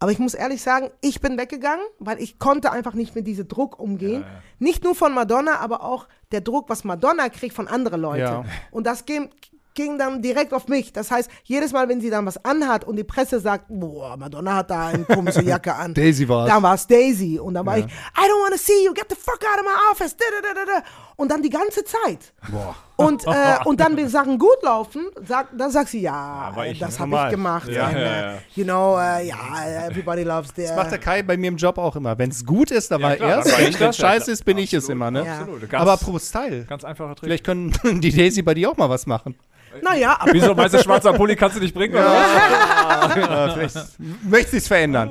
Aber ich muss ehrlich sagen, ich bin weggegangen, weil ich konnte einfach nicht mit diesem Druck umgehen. Nicht nur von Madonna, aber auch der Druck, was Madonna kriegt von anderen Leuten. Ja. Und das ging, ging dann direkt auf mich. Das heißt, jedes Mal, wenn sie dann was anhat und die Presse sagt, boah, Madonna hat da eine komische Jacke an. [laughs] Daisy war's. Dann war es Daisy. Und dann war ich, I don't want to see you, get the fuck out of my office. Da, da, da, da, da. Und dann die ganze Zeit. Boah. Und, äh, [laughs] und dann, wenn Sachen gut laufen, sag, dann sagt sie, ja, ich, das habe ich gemacht. Ja, and, ja, ja. You know, äh, ja, everybody loves the. Das macht der Kai bei mir im Job auch immer. Wenn es gut ist, dann war er es. Wenn es das, ja, scheiße ist, bin ich es Absolut. immer. Ne? Ja. Absolut. Ganz, Aber apropos Style. ganz einfacher Trick. Vielleicht können [laughs] die Daisy bei dir auch mal was machen. naja, aber Wieso meinst du, schwarzer Pulli kannst du nicht bringen? Äh, vielleicht möchte sich verändern.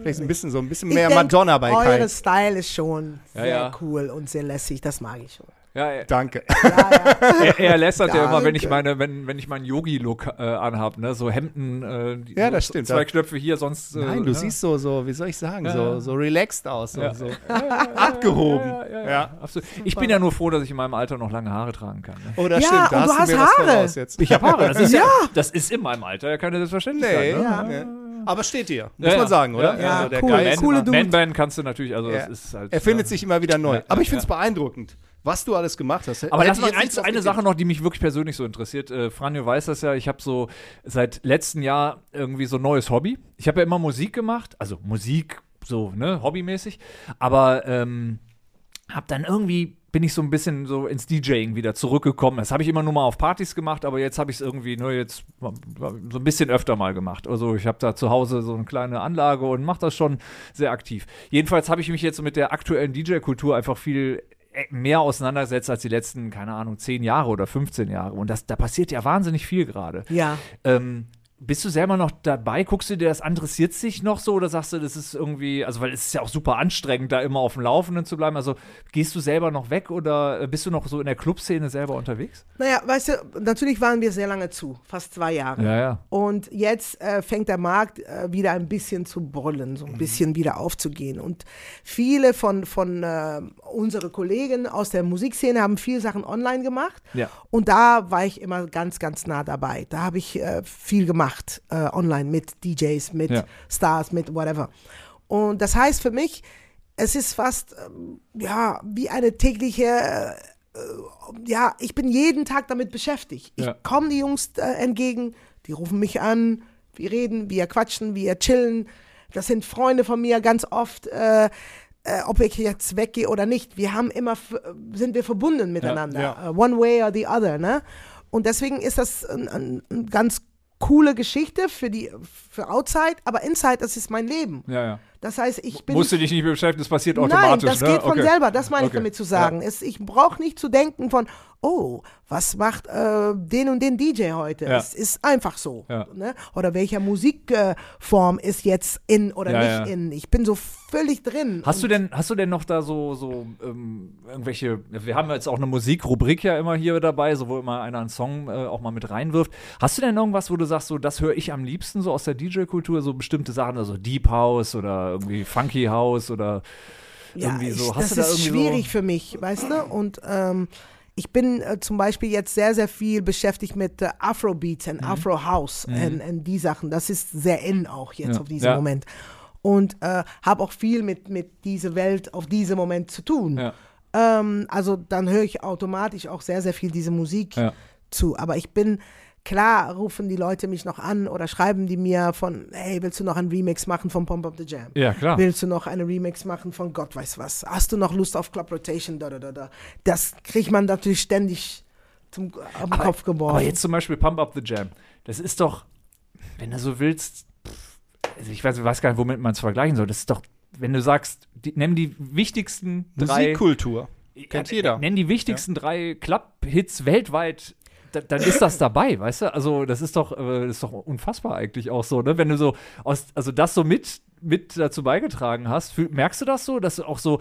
Vielleicht ein bisschen so ein bisschen ich mehr denk, Madonna bei Kai. Eure Style ist schon Ja, sehr ja. cool und sehr lässig. Das mag ich schon. Ja, er, Danke. [laughs] er, er lästert ja immer, wenn ich meine, wenn, wenn ich meinen Yogi-Look äh, anhab, ne? So Hemden, äh, die- Ja, so das stimmt. Zwei Ja. Knöpfe hier, sonst. Äh, Nein, du ne? siehst so, so, wie soll ich sagen, Ja. so, so relaxed aus. So, Ja. [laughs] so abgehoben. Ja, ja, ja, Ja. absolut. Ich bin ja nur froh, dass ich in meinem Alter noch lange Haare tragen kann. Ne? Oh, das Ja, stimmt. Da und hast du hast Haare. voraus jetzt. Ich habe Haare. Das ist [laughs] ja. das ist in meinem Alter ja keine Selbstverständlichkeit. Nee, ne? ja. Aber steht dir, muss Ja, man sagen, oder? ja, Also der cool. Geist, Coole Dude. Man-Band kannst du natürlich, also Ja. das ist halt. er findet ja. sich immer wieder neu. Ja, Aber ich ja, finde es beeindruckend, was du alles gemacht hast. Aber Hätte lass mal drauf eine. Sache noch, die mich wirklich persönlich so interessiert. Äh, Franjo weiß das ja, ich habe so seit letztem Jahr irgendwie so ein neues Hobby. Ich habe ja immer Musik gemacht, also Musik so, ne, hobbymäßig, aber ähm, habe dann irgendwie bin ich so ein bisschen so ins DJing wieder zurückgekommen. Das habe ich immer nur mal auf Partys gemacht, aber jetzt habe ich es irgendwie nur jetzt so ein bisschen öfter mal gemacht. Also ich habe da zu Hause so eine kleine Anlage und mache das schon sehr aktiv. Jedenfalls habe ich mich jetzt mit der aktuellen DJ-Kultur einfach viel äh, mehr auseinandergesetzt als die letzten, keine Ahnung, 10 Jahre oder 15 Jahre. Und das, da passiert ja wahnsinnig viel gerade. Ja. Ähm, bist du selber noch dabei? Guckst du dir das, interessiert sich noch so oder sagst du, das ist irgendwie, also weil es ist ja auch super anstrengend, da immer auf dem Laufenden zu bleiben. Also gehst du selber noch weg oder äh, bist du noch so in der Clubszene selber unterwegs? Naja, weißt du, natürlich waren wir sehr lange zu, fast zwei Jahre. Ja, ja. Und jetzt äh, fängt der Markt äh, wieder ein bisschen zu brüllen, so ein bisschen wieder aufzugehen. Und viele von, von äh, unseren Kollegen aus der Musikszene haben viele Sachen online gemacht. Ja. Und da war ich immer ganz, ganz nah dabei. Da habe ich äh, viel gemacht äh, online mit DJs, mit Ja. Stars, mit whatever. Und das heißt für mich, es ist fast ähm, ja wie eine tägliche äh, ja, ich bin jeden Tag damit beschäftigt. Ich Ja. komme die Jungs äh, entgegen, die rufen mich an, wir reden, wir quatschen, wir chillen. Das sind Freunde von mir ganz oft, äh, äh, ob ich jetzt weggehe oder nicht. Wir haben immer, sind wir verbunden miteinander. ja. Äh, one way or the other, ne? Und deswegen ist das ein, ein, ein ganz coole Geschichte für die für Outside, aber Inside, das ist mein Leben. Ja, ja. Das heißt, ich bin Musst du dich nicht mehr beschäftigen, das passiert Nein, automatisch. das ne? geht von Okay. selber, das meine ich Okay. damit zu sagen. Es, ich brauche nicht zu denken von, oh, was macht äh, den und den DJ heute? Ja. Es ist einfach so. Ja. Ne? Oder welcher Musikform äh, ist jetzt in oder Ja, nicht ja. in? Ich bin so völlig drin. Hast du denn, hast du denn noch da so, so ähm, irgendwelche, wir haben jetzt auch eine Musikrubrik ja immer hier dabei, so wo immer einer einen Song äh, auch mal mit reinwirft. Hast du denn irgendwas, wo du sagst, so das höre ich am liebsten so aus der DJ-Kultur, so bestimmte Sachen, also Deep House oder irgendwie Funky House oder ja, irgendwie so. Ich, Hast das du da ist schwierig so? für mich, weißt du? Und ähm, ich bin äh, zum Beispiel jetzt sehr, sehr viel beschäftigt mit äh, Afrobeats Mhm. und Afro House und, und die Sachen. Das ist sehr in auch jetzt Ja. auf diesem Ja. Moment. Und äh, habe auch viel mit, mit dieser Welt auf diesem Moment zu tun. Ja. Ähm, also dann höre ich automatisch auch sehr, sehr viel diese Musik Ja. zu. Aber ich bin, klar rufen die Leute mich noch an oder schreiben die mir von, hey, willst du noch einen Remix machen von Pump Up the Jam? Ja, klar. Willst du noch eine Remix machen von Gott weiß was? Hast du noch Lust auf Club Rotation? Da, da, da, da. Das kriegt man natürlich ständig zum, am Kopf geworfen. Aber jetzt zum Beispiel Pump Up the Jam. Das ist doch, wenn du so willst, pff, also ich weiß, ich weiß gar nicht, womit man es vergleichen soll. Das ist doch, wenn du sagst, die, nimm die wichtigsten drei. Musikkultur. Kennt Ja, jeder. Nenn die wichtigsten drei Club-Hits weltweit. Da, dann ist das dabei, weißt du? Also, das ist doch, äh, ist doch unfassbar eigentlich auch so, ne? Wenn du so aus, also das so mit, mit dazu beigetragen hast, fühl, merkst du das so, dass du auch so,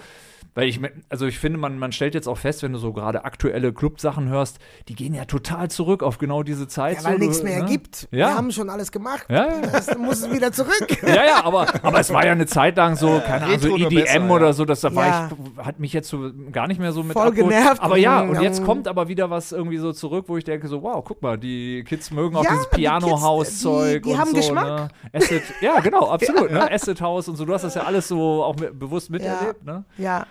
weil ich, also ich finde, man, man stellt jetzt auch fest, wenn du so gerade aktuelle Club-Sachen hörst, die gehen ja total zurück auf genau diese Zeit. ja, weil so, nichts du- mehr ne? gibt. Ja. Wir haben schon alles gemacht. Ja, ja. Das muss es wieder zurück. [laughs] Ja, ja, aber, aber es war ja eine Zeit lang so, keine Ahnung, so EDM besser, oder so, das da Ja. war ich, hat mich jetzt so gar nicht mehr so mit Voll abgeholt. genervt. Aber ja, und jetzt kommt aber wieder was irgendwie so zurück, wo ich denke so, wow, guck mal, die Kids mögen auch dieses die Kids, Piano-House-Zeug die- die und haben so, Geschmack. ne? Acid, ja, genau, [laughs] absolut, ne? Acid House und so, du hast das ja alles so auch mit, bewusst miterlebt, ne? Ja.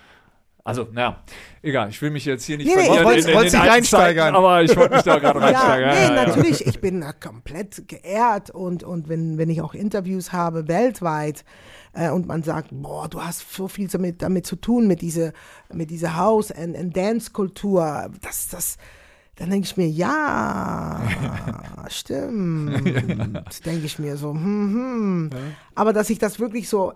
Also, naja, egal, ich will mich jetzt hier nicht Nee, nee, ich den dich reinsteigern. Aber ich wollte mich da gerade Ja, reinsteigern. nee, ja, ja, ja. natürlich, ich bin da komplett geehrt und, und wenn, wenn ich auch Interviews habe weltweit äh, und man sagt, boah, du hast so viel damit, damit zu tun, mit dieser mit dieser House- und und Dance-Kultur, das, das, dann denke ich mir, ja, [laughs] stimmt, [laughs] denke ich mir so, hm, hm. aber dass ich das wirklich so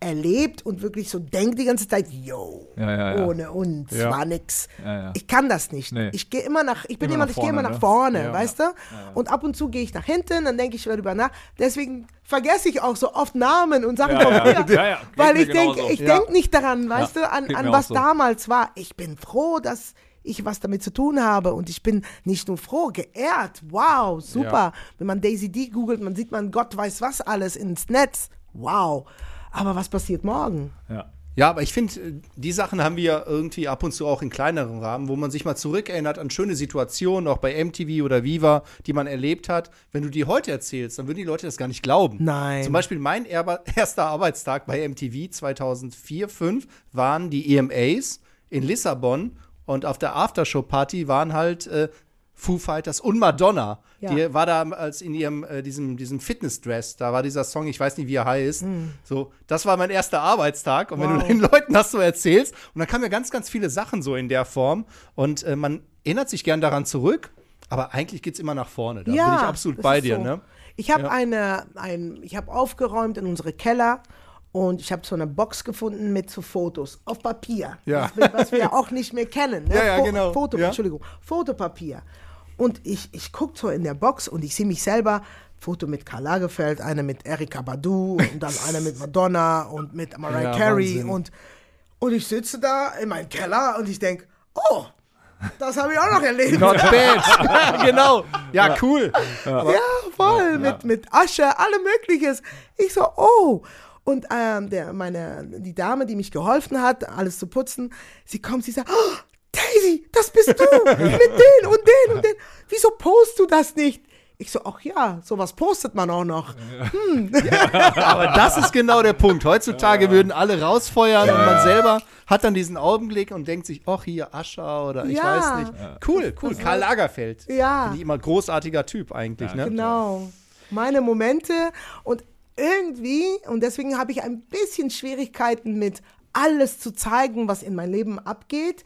erlebt und wirklich so denkt die ganze Zeit, yo, Ja, ja, ja. ohne uns Ja. war nix. Ja, ja. Ich kann das nicht. Nee. Ich gehe immer nach, ich bin Immer jemand, ich gehe immer vorne, nach ne? vorne, Ja. weißt du? Und ab und zu gehe ich nach hinten, dann denke ich darüber nach. Deswegen vergesse ich auch so oft Namen und Sachen Ja, ja. Ja, ja. Weil ich denke, ich Ja. denke nicht daran, weißt du, an, an was damals war. Ich bin froh, dass ich was damit zu tun habe. Und ich bin nicht nur froh, geehrt. Wow, super. Wenn man Daisy D googelt, man sieht man Gott weiß was alles ins Netz. Wow. Aber was passiert morgen? Ja. Ja, aber ich finde, die Sachen haben wir ja irgendwie ab und zu auch in kleineren Rahmen, wo man sich mal zurückerinnert an schöne Situationen, auch bei MTV oder Viva, die man erlebt hat. Wenn du die heute erzählst, dann würden die Leute das gar nicht glauben. Nein. Zum Beispiel mein [laughs] erster Arbeitstag bei MTV 2004, 2005 waren die EMAs in Lissabon und auf der Aftershow-Party waren halt äh, Foo Fighters und Madonna. Ja. Die war da als in ihrem äh, diesem, diesem Fitnessdress, da war dieser Song, ich weiß nicht, wie er heißt. So, das war mein erster Arbeitstag. Und wenn. Wow. du den Leuten das so erzählst, und dann kamen ja ganz, ganz viele Sachen so in der Form. Und äh, man erinnert sich gern daran zurück, aber eigentlich geht es immer nach vorne. Da bin ich absolut bei dir, so. ne? Ich habe Ja. eine, ein, ich habe aufgeräumt in unsere Keller und ich habe so eine Box gefunden mit so Fotos auf Papier. Ja. Was, was wir auch nicht mehr kennen. Ne? Ja, ja, Fo- genau. Foto, Ja. Entschuldigung, Fotopapier. Und ich, ich gucke so in der Box und ich sehe mich selber. Foto mit Karl Lagerfeld, eine mit Erika Badu und dann eine mit Madonna und mit Mariah Ja, Carey. Wahnsinn. Und, und ich sitze da in meinem Keller und ich denke, oh, das habe ich auch noch erlebt. Not [laughs] bad. [laughs] genau. Ja, cool. Ja, voll, Mit, mit Asche, alle mögliches. Ich so, oh. Und ähm, der, meine, die Dame, die mich geholfen hat, alles zu putzen, sie kommt, sie sagt, oh, Daisy, das bist du, [laughs] mit den und den und den. Wieso postest du das nicht? Ich so, ach ja, sowas postet man auch noch. Aber das ist genau der Punkt. Heutzutage würden alle rausfeuern und man selber hat dann diesen Augenblick und denkt sich, ach hier Ascher oder ich Ja. weiß nicht. Cool, cool. Karl Lagerfeld. Ja. Finde ich immer großartiger Typ eigentlich, ne? Genau. Meine Momente und irgendwie, und deswegen habe ich ein bisschen Schwierigkeiten mit alles zu zeigen, was in meinem Leben abgeht.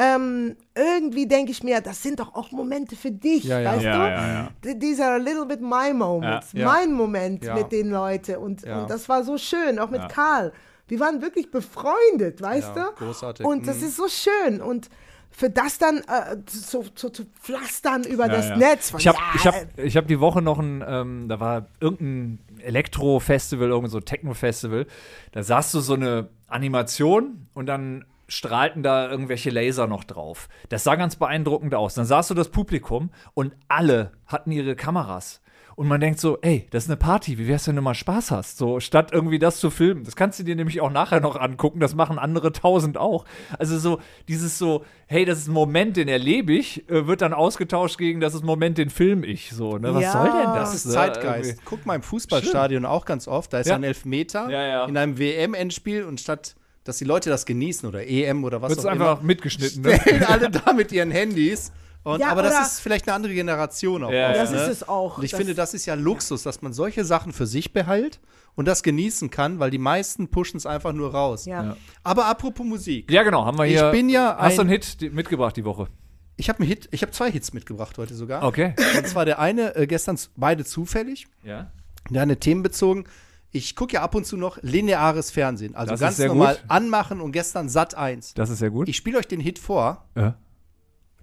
Ähm, irgendwie denke ich mir, das sind doch auch Momente für dich, Ja, ja. weißt Ja, du? ja, ja. D- These are a little bit my moments, Ja. mein Moment Ja. mit den Leuten. Und, Ja. und das war so schön, auch mit Karl. Wir waren wirklich befreundet, weißt Ja, du? großartig. Und das Mhm. ist so schön. Und für das dann äh, zu, zu, zu pflastern über das ja. Netz. von, Ich habe ja, ich hab, ich hab die Woche noch ein, ähm, da war irgendein Elektro-Festival, irgendein so Techno-Festival. Da sahst du so eine Animation und dann strahlten da irgendwelche Laser noch drauf. Das sah ganz beeindruckend aus. Dann sahst du das Publikum und alle hatten ihre Kameras. Und man denkt so, ey, das ist eine Party, wie wär's, wenn du mal Spaß hast? So, statt irgendwie das zu filmen. Das kannst du dir nämlich auch nachher noch angucken, das machen andere tausend auch. Also so, dieses so, hey, das ist ein Moment, den erlebe ich, äh, wird dann ausgetauscht gegen, das ist ein Moment, den film ich. So, ne? Was Ja. soll denn das? Das ist ne? Zeitgeist. Irgendwie. Guck mal im Fußballstadion auch ganz oft. Da ist Ja. ein Elfmeter Ja, ja. in einem WM-Endspiel und statt dass die Leute das genießen oder EM oder was Wird's auch einfach immer, mitgeschnitten, ne? stellen alle da mit ihren Handys. Und, Ja, aber das ist vielleicht eine andere Generation auch. Ja, oft. Das ne? ist es auch. Und ich Das- finde, das ist ja Luxus, dass man solche Sachen für sich behält und das genießen kann, weil die meisten pushen es einfach nur raus. Ja. Aber apropos Musik. Ja, genau, haben wir Ich hier. bin ja Hast du ein- einen Hit mitgebracht die Woche? Ich habe einen Hit, ich habe zwei Hits mitgebracht heute sogar. Okay. Und zwar der eine äh, gestern beide zufällig. Ja. Ja, eine themenbezogen. Ich gucke ja ab und zu noch lineares Fernsehen. Also Das ganz normal gut. anmachen und gestern Sat 1. Das ist sehr gut. Ich spiele euch den Hit vor. ja.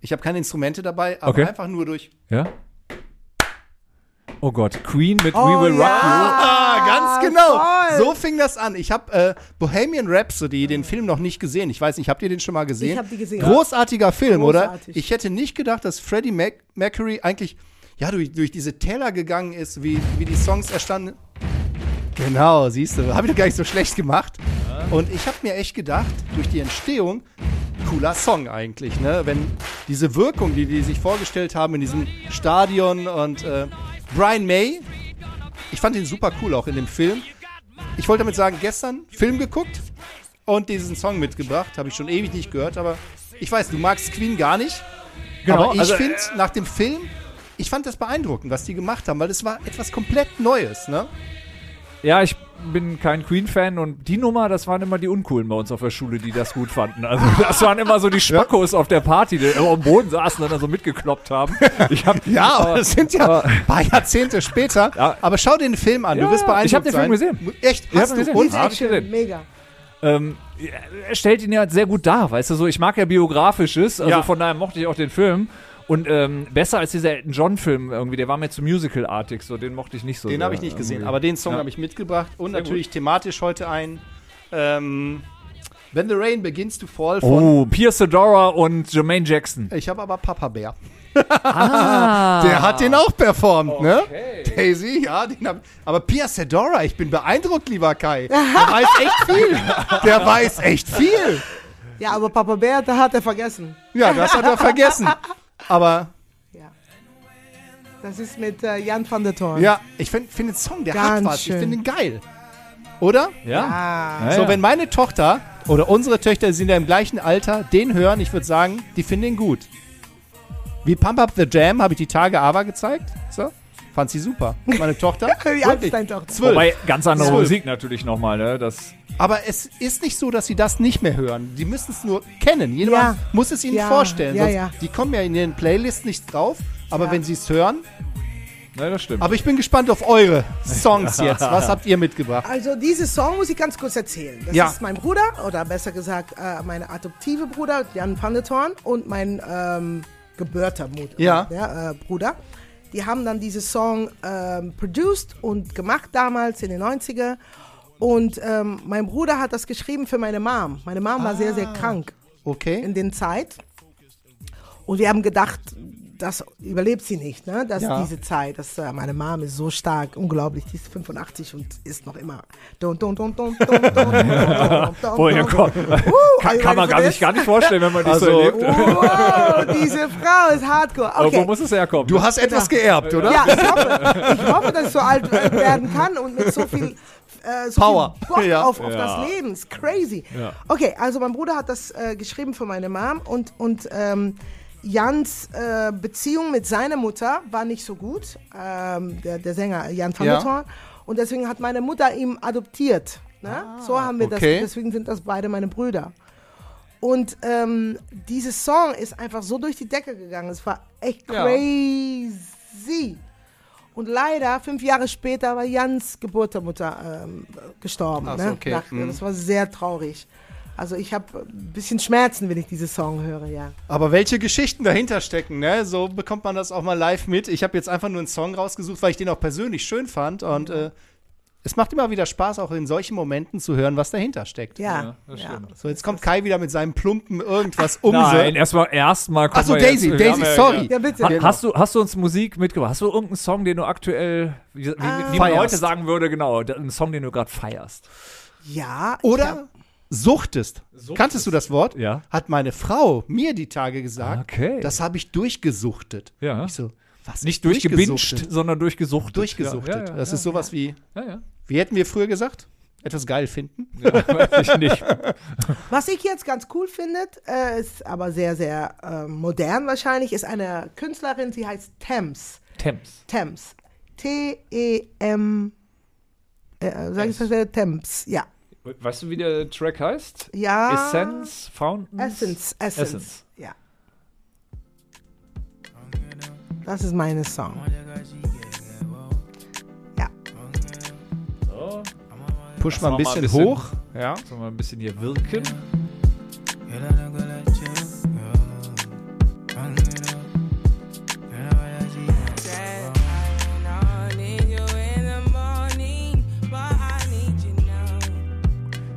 Ich habe keine Instrumente dabei, aber Okay. einfach nur durch. ja. Oh Gott, Queen mit Oh, We Will Rock You. Ah, ganz genau. toll. So fing das an. Ich habe äh, Bohemian Rhapsody, den Film noch nicht gesehen. Ich weiß nicht, habt ihr den schon mal gesehen? Ich hab die gesehen. Großartiger Film, oder? Großartig. Ich hätte nicht gedacht, dass Freddie Mac Mercury eigentlich ja, durch, durch diese Täler gegangen ist, wie, wie die Songs erstanden. Genau, siehst du, habe ich doch gar nicht so schlecht gemacht. Und ich habe mir echt gedacht, durch die Entstehung, cooler Song eigentlich, ne? Wenn diese Wirkung, die die sich vorgestellt haben in diesem Stadion und äh, Brian May, ich fand ihn super cool auch in dem Film. Ich wollte damit sagen, gestern Film geguckt und diesen Song mitgebracht, habe ich schon ewig nicht gehört, aber ich weiß, du magst Queen gar nicht. Genau, aber ich also, finde nach dem Film, ich fand das beeindruckend, was die gemacht haben, weil das war etwas komplett Neues, ne? Ja, ich bin kein Queen-Fan und die Nummer, das waren immer die Uncoolen bei uns auf der Schule, die das gut fanden. Also [laughs] das waren immer so die Spackos auf der Party, die immer am Boden saßen und dann so mitgekloppt haben. Ich hab, [laughs] Ja, aber das sind ja aber- ein paar Jahrzehnte später. Ja. Aber schau dir den Film an, Ja, du wirst beeindruckt ich hab den. Film gesehen. Echt? Ich hab Hast ihn du? gesehen. Und? Ja. Hab ich gesehen. mega. ähm, er stellt ihn ja sehr gut dar, weißt du so. Ich mag ja Biografisches, also Ja. von daher mochte ich auch den Film. Und ähm, besser als dieser Elton John-Film irgendwie, der war mir zu musicalartig, so den mochte ich nicht so. Den habe ich nicht gesehen, irgendwie. aber den Song Ja. habe ich mitgebracht und Sehr natürlich thematisch heute ein ähm, When the Rain Begins to Fall von. Oh, Pierce Sedora und Jermaine Jackson. Ich habe aber Papa Bär. Ah. [laughs] Der hat den auch performt, ne? Daisy, ja, den hab, aber Pia Sedora, ich bin beeindruckt, lieber Kai. Der [laughs] weiß echt viel. Der weiß echt viel. Ja, aber Papa Bär, da hat er vergessen. Ja, das hat er vergessen. [laughs] Aber Ja. Das ist mit äh, Jan van der Toorn. ja, ich finde find den Song, der hat Ganz was. Ich schön. finde ihn geil. Oder? Ja? Ja, so, wenn meine Tochter oder unsere Töchter sind ja im gleichen Alter, den hören, ich würde sagen, die finden ihn gut. Wie Pump Up the Jam habe ich die Tage Ava gezeigt. So. Fand sie super. Meine [laughs] Tochter. Wie alt ist Wirklich. deine Tochter? Zwölf. Wobei, ganz andere Zwölf. Musik natürlich nochmal, ne? Das, Aber es ist nicht so, dass sie das nicht mehr hören. Die müssen es nur kennen. Jedermann Ja. muss es ihnen Ja, vorstellen. ja, ja. Die kommen ja in ihren Playlists nicht drauf. Aber Ja. wenn sie es hören. ne, das stimmt. Aber ich bin gespannt auf eure Songs [laughs] jetzt. Was habt ihr mitgebracht? Also diesen Song muss ich ganz kurz erzählen. Das Ja. ist mein Bruder, oder besser gesagt äh, mein adoptive Bruder, Jan van der Toorn, und mein ähm, gebürter Mut, Ja. äh, Bruder. Die haben dann diesen Song ähm, produced und gemacht damals in den 90er. Und ähm, mein Bruder hat das geschrieben für meine Mom. Meine Mom war sehr, sehr krank Okay. in den Zeit. Und wir haben gedacht, das überlebt sie nicht, ne? Das ja. diese Zeit, dass äh, meine Mom ist so stark, unglaublich, die ist 85 und ist noch immer. Woher kommt? Kann man gar nicht, gar nicht vorstellen, wenn man das also, so erlebt. Wow, diese Frau ist hardcore. Okay. Wo muss es herkommen? Du hast etwas geerbt, oder? Ja, ich hoffe, ich hoffe, dass ich so alt werden kann und mit so viel so Power ja. auf, auf ja. das Leben. Crazy. Ja. Okay, also mein Bruder hat das äh, geschrieben für meine Mom und, und ähm, Jans äh, Beziehung mit seiner Mutter war nicht so gut, ähm, der, der Sänger Jan van Ja. der Toorn. Und deswegen hat meine Mutter ihn adoptiert. Ne? so haben wir okay. das, deswegen sind das beide meine Brüder. Und ähm, dieses Song ist einfach so durch die Decke gegangen. Es war echt Ja. crazy. Und leider, fünf Jahre später, war Jans Geburtsmutter ähm, gestorben. Ach so, ne? okay. Nach, Mhm. Das war sehr traurig. Also ich habe ein bisschen Schmerzen, wenn ich diesen Song höre, ja. Aber welche Geschichten dahinter stecken, ne? So bekommt man das auch mal live mit. Ich habe jetzt einfach nur einen Song rausgesucht, weil ich den auch persönlich schön fand. Und äh, es macht immer wieder Spaß, auch in solchen Momenten zu hören, was dahinter steckt. Ja, Ja, das ja. stimmt. So, jetzt kommt Kai wieder mit seinem plumpen irgendwas [laughs] um. Nein, erstmal erstmal Achso, Daisy, jetzt- Daisy, sorry. Ja, bitte. Ha, Genau. hast, du, hast du uns Musik mitgebracht? Hast du irgendeinen Song, den du aktuell, wie, wie, wie man heute sagen würde, genau, einen Song, den du gerade feierst? Ja, Oder suchtest. Kanntest du das Wort? Ja. Hat meine Frau mir die Tage gesagt. Okay. Das habe ich durchgesucht. Ja. Ich so, was? Nicht durchgesuchtet? durchgebinscht, sondern durchgesuchtet. Durchgesuchtet. Ja, ja, ja, das ist sowas wie, Ja, ja. wie hätten wir früher gesagt? Etwas geil finden. ja [laughs] weiß ich nicht. [laughs] Was ich jetzt ganz cool finde, äh, ist aber sehr, sehr äh, modern wahrscheinlich, ist eine Künstlerin, sie heißt Thames. Temps. Thames. T-E-M. Äh, sag ich das? Thames, ja. Weißt du, wie der Track heißt? Ja. Essence, Fountains? Essence, Essence. Essence. Ja. Das ist meine Song. Ja. So, Push mal ein Lass mal bisschen, ein bisschen- hoch. Ja. sollen wir ein bisschen hier wirken?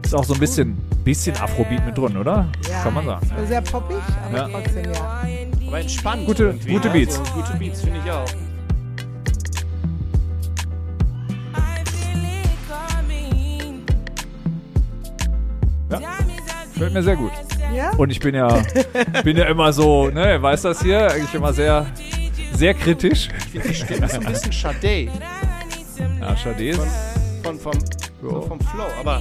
Ist auch so ein bisschen, bisschen Afrobeat mit drin, oder? ja. Kann man sagen. ne? Sehr poppig, aber Ja. trotzdem, ja. Aber entspannt. Gute- gute Beats. Also, gute Beats, finde ich auch. Gefällt mir sehr gut. Ja? Und ich bin ja, [laughs] bin ja immer so, ne, weiß das hier, eigentlich immer sehr, sehr kritisch. Ich finde so ein bisschen Sade Ja, schade ist. von, vom, so vom Flow. Aber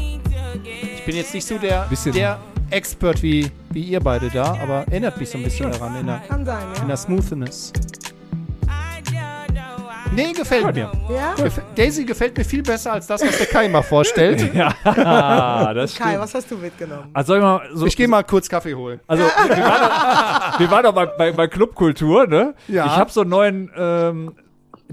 ich bin jetzt nicht so der, Bisschen. der Expert wie, wie ihr beide da, aber erinnert mich so ein bisschen daran in der, Kann sein, in ja. der Smoothness. Nee, gefällt mir. Ja? Gef Daisy gefällt mir viel besser als das, was der Kai mal vorstellt. [laughs] Ja, das Kai, was hast du mitgenommen? Also soll ich mal so, Ich gehe mal kurz Kaffee holen. Also, wir waren doch, wir waren doch bei, bei, bei Clubkultur, ne? Ja. Ich habe so einen neuen ähm,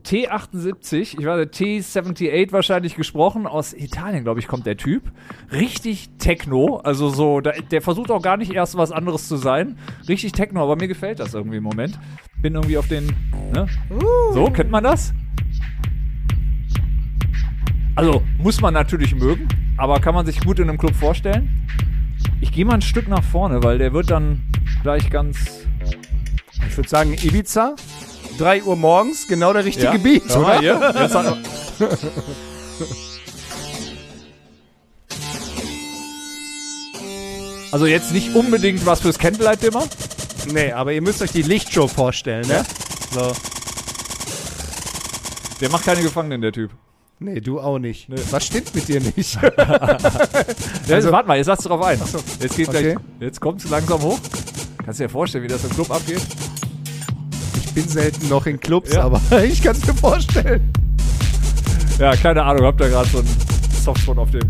T78, ich weiß nicht, T78 wahrscheinlich gesprochen. Aus Italien, glaube ich, kommt der Typ. Richtig Techno. Also so, da, der versucht auch gar nicht erst was anderes zu sein. Richtig Techno, aber mir gefällt das irgendwie im Moment. Bin irgendwie auf den. Ne? So, kennt man das? Also, muss man natürlich mögen, aber kann man sich gut in einem Club vorstellen. Ich gehe mal ein Stück nach vorne, weil der wird dann gleich ganz. Ich würde sagen, Ibiza, 3 Uhr morgens, genau der richtige Ja. Beat, [laughs] mal oder? Jetzt hat, also jetzt nicht unbedingt was fürs Candlelight-Dimmer. Nee, aber ihr müsst euch die Lichtshow vorstellen, ne? So. Der macht keine Gefangenen, der Typ. Nee, du auch nicht. Was stimmt mit dir nicht? [laughs] [laughs] Ja, jetzt, warte mal, jetzt lass drauf ein. Jetzt geht Also- Okay. gleich, jetzt kommt's langsam hoch. Kannst du dir vorstellen, wie das im Club abgeht? Ich bin selten noch in Clubs, Ja. aber [laughs] ich kann es mir vorstellen. Ja, keine Ahnung, habt ihr gerade so einen Softspot auf dem.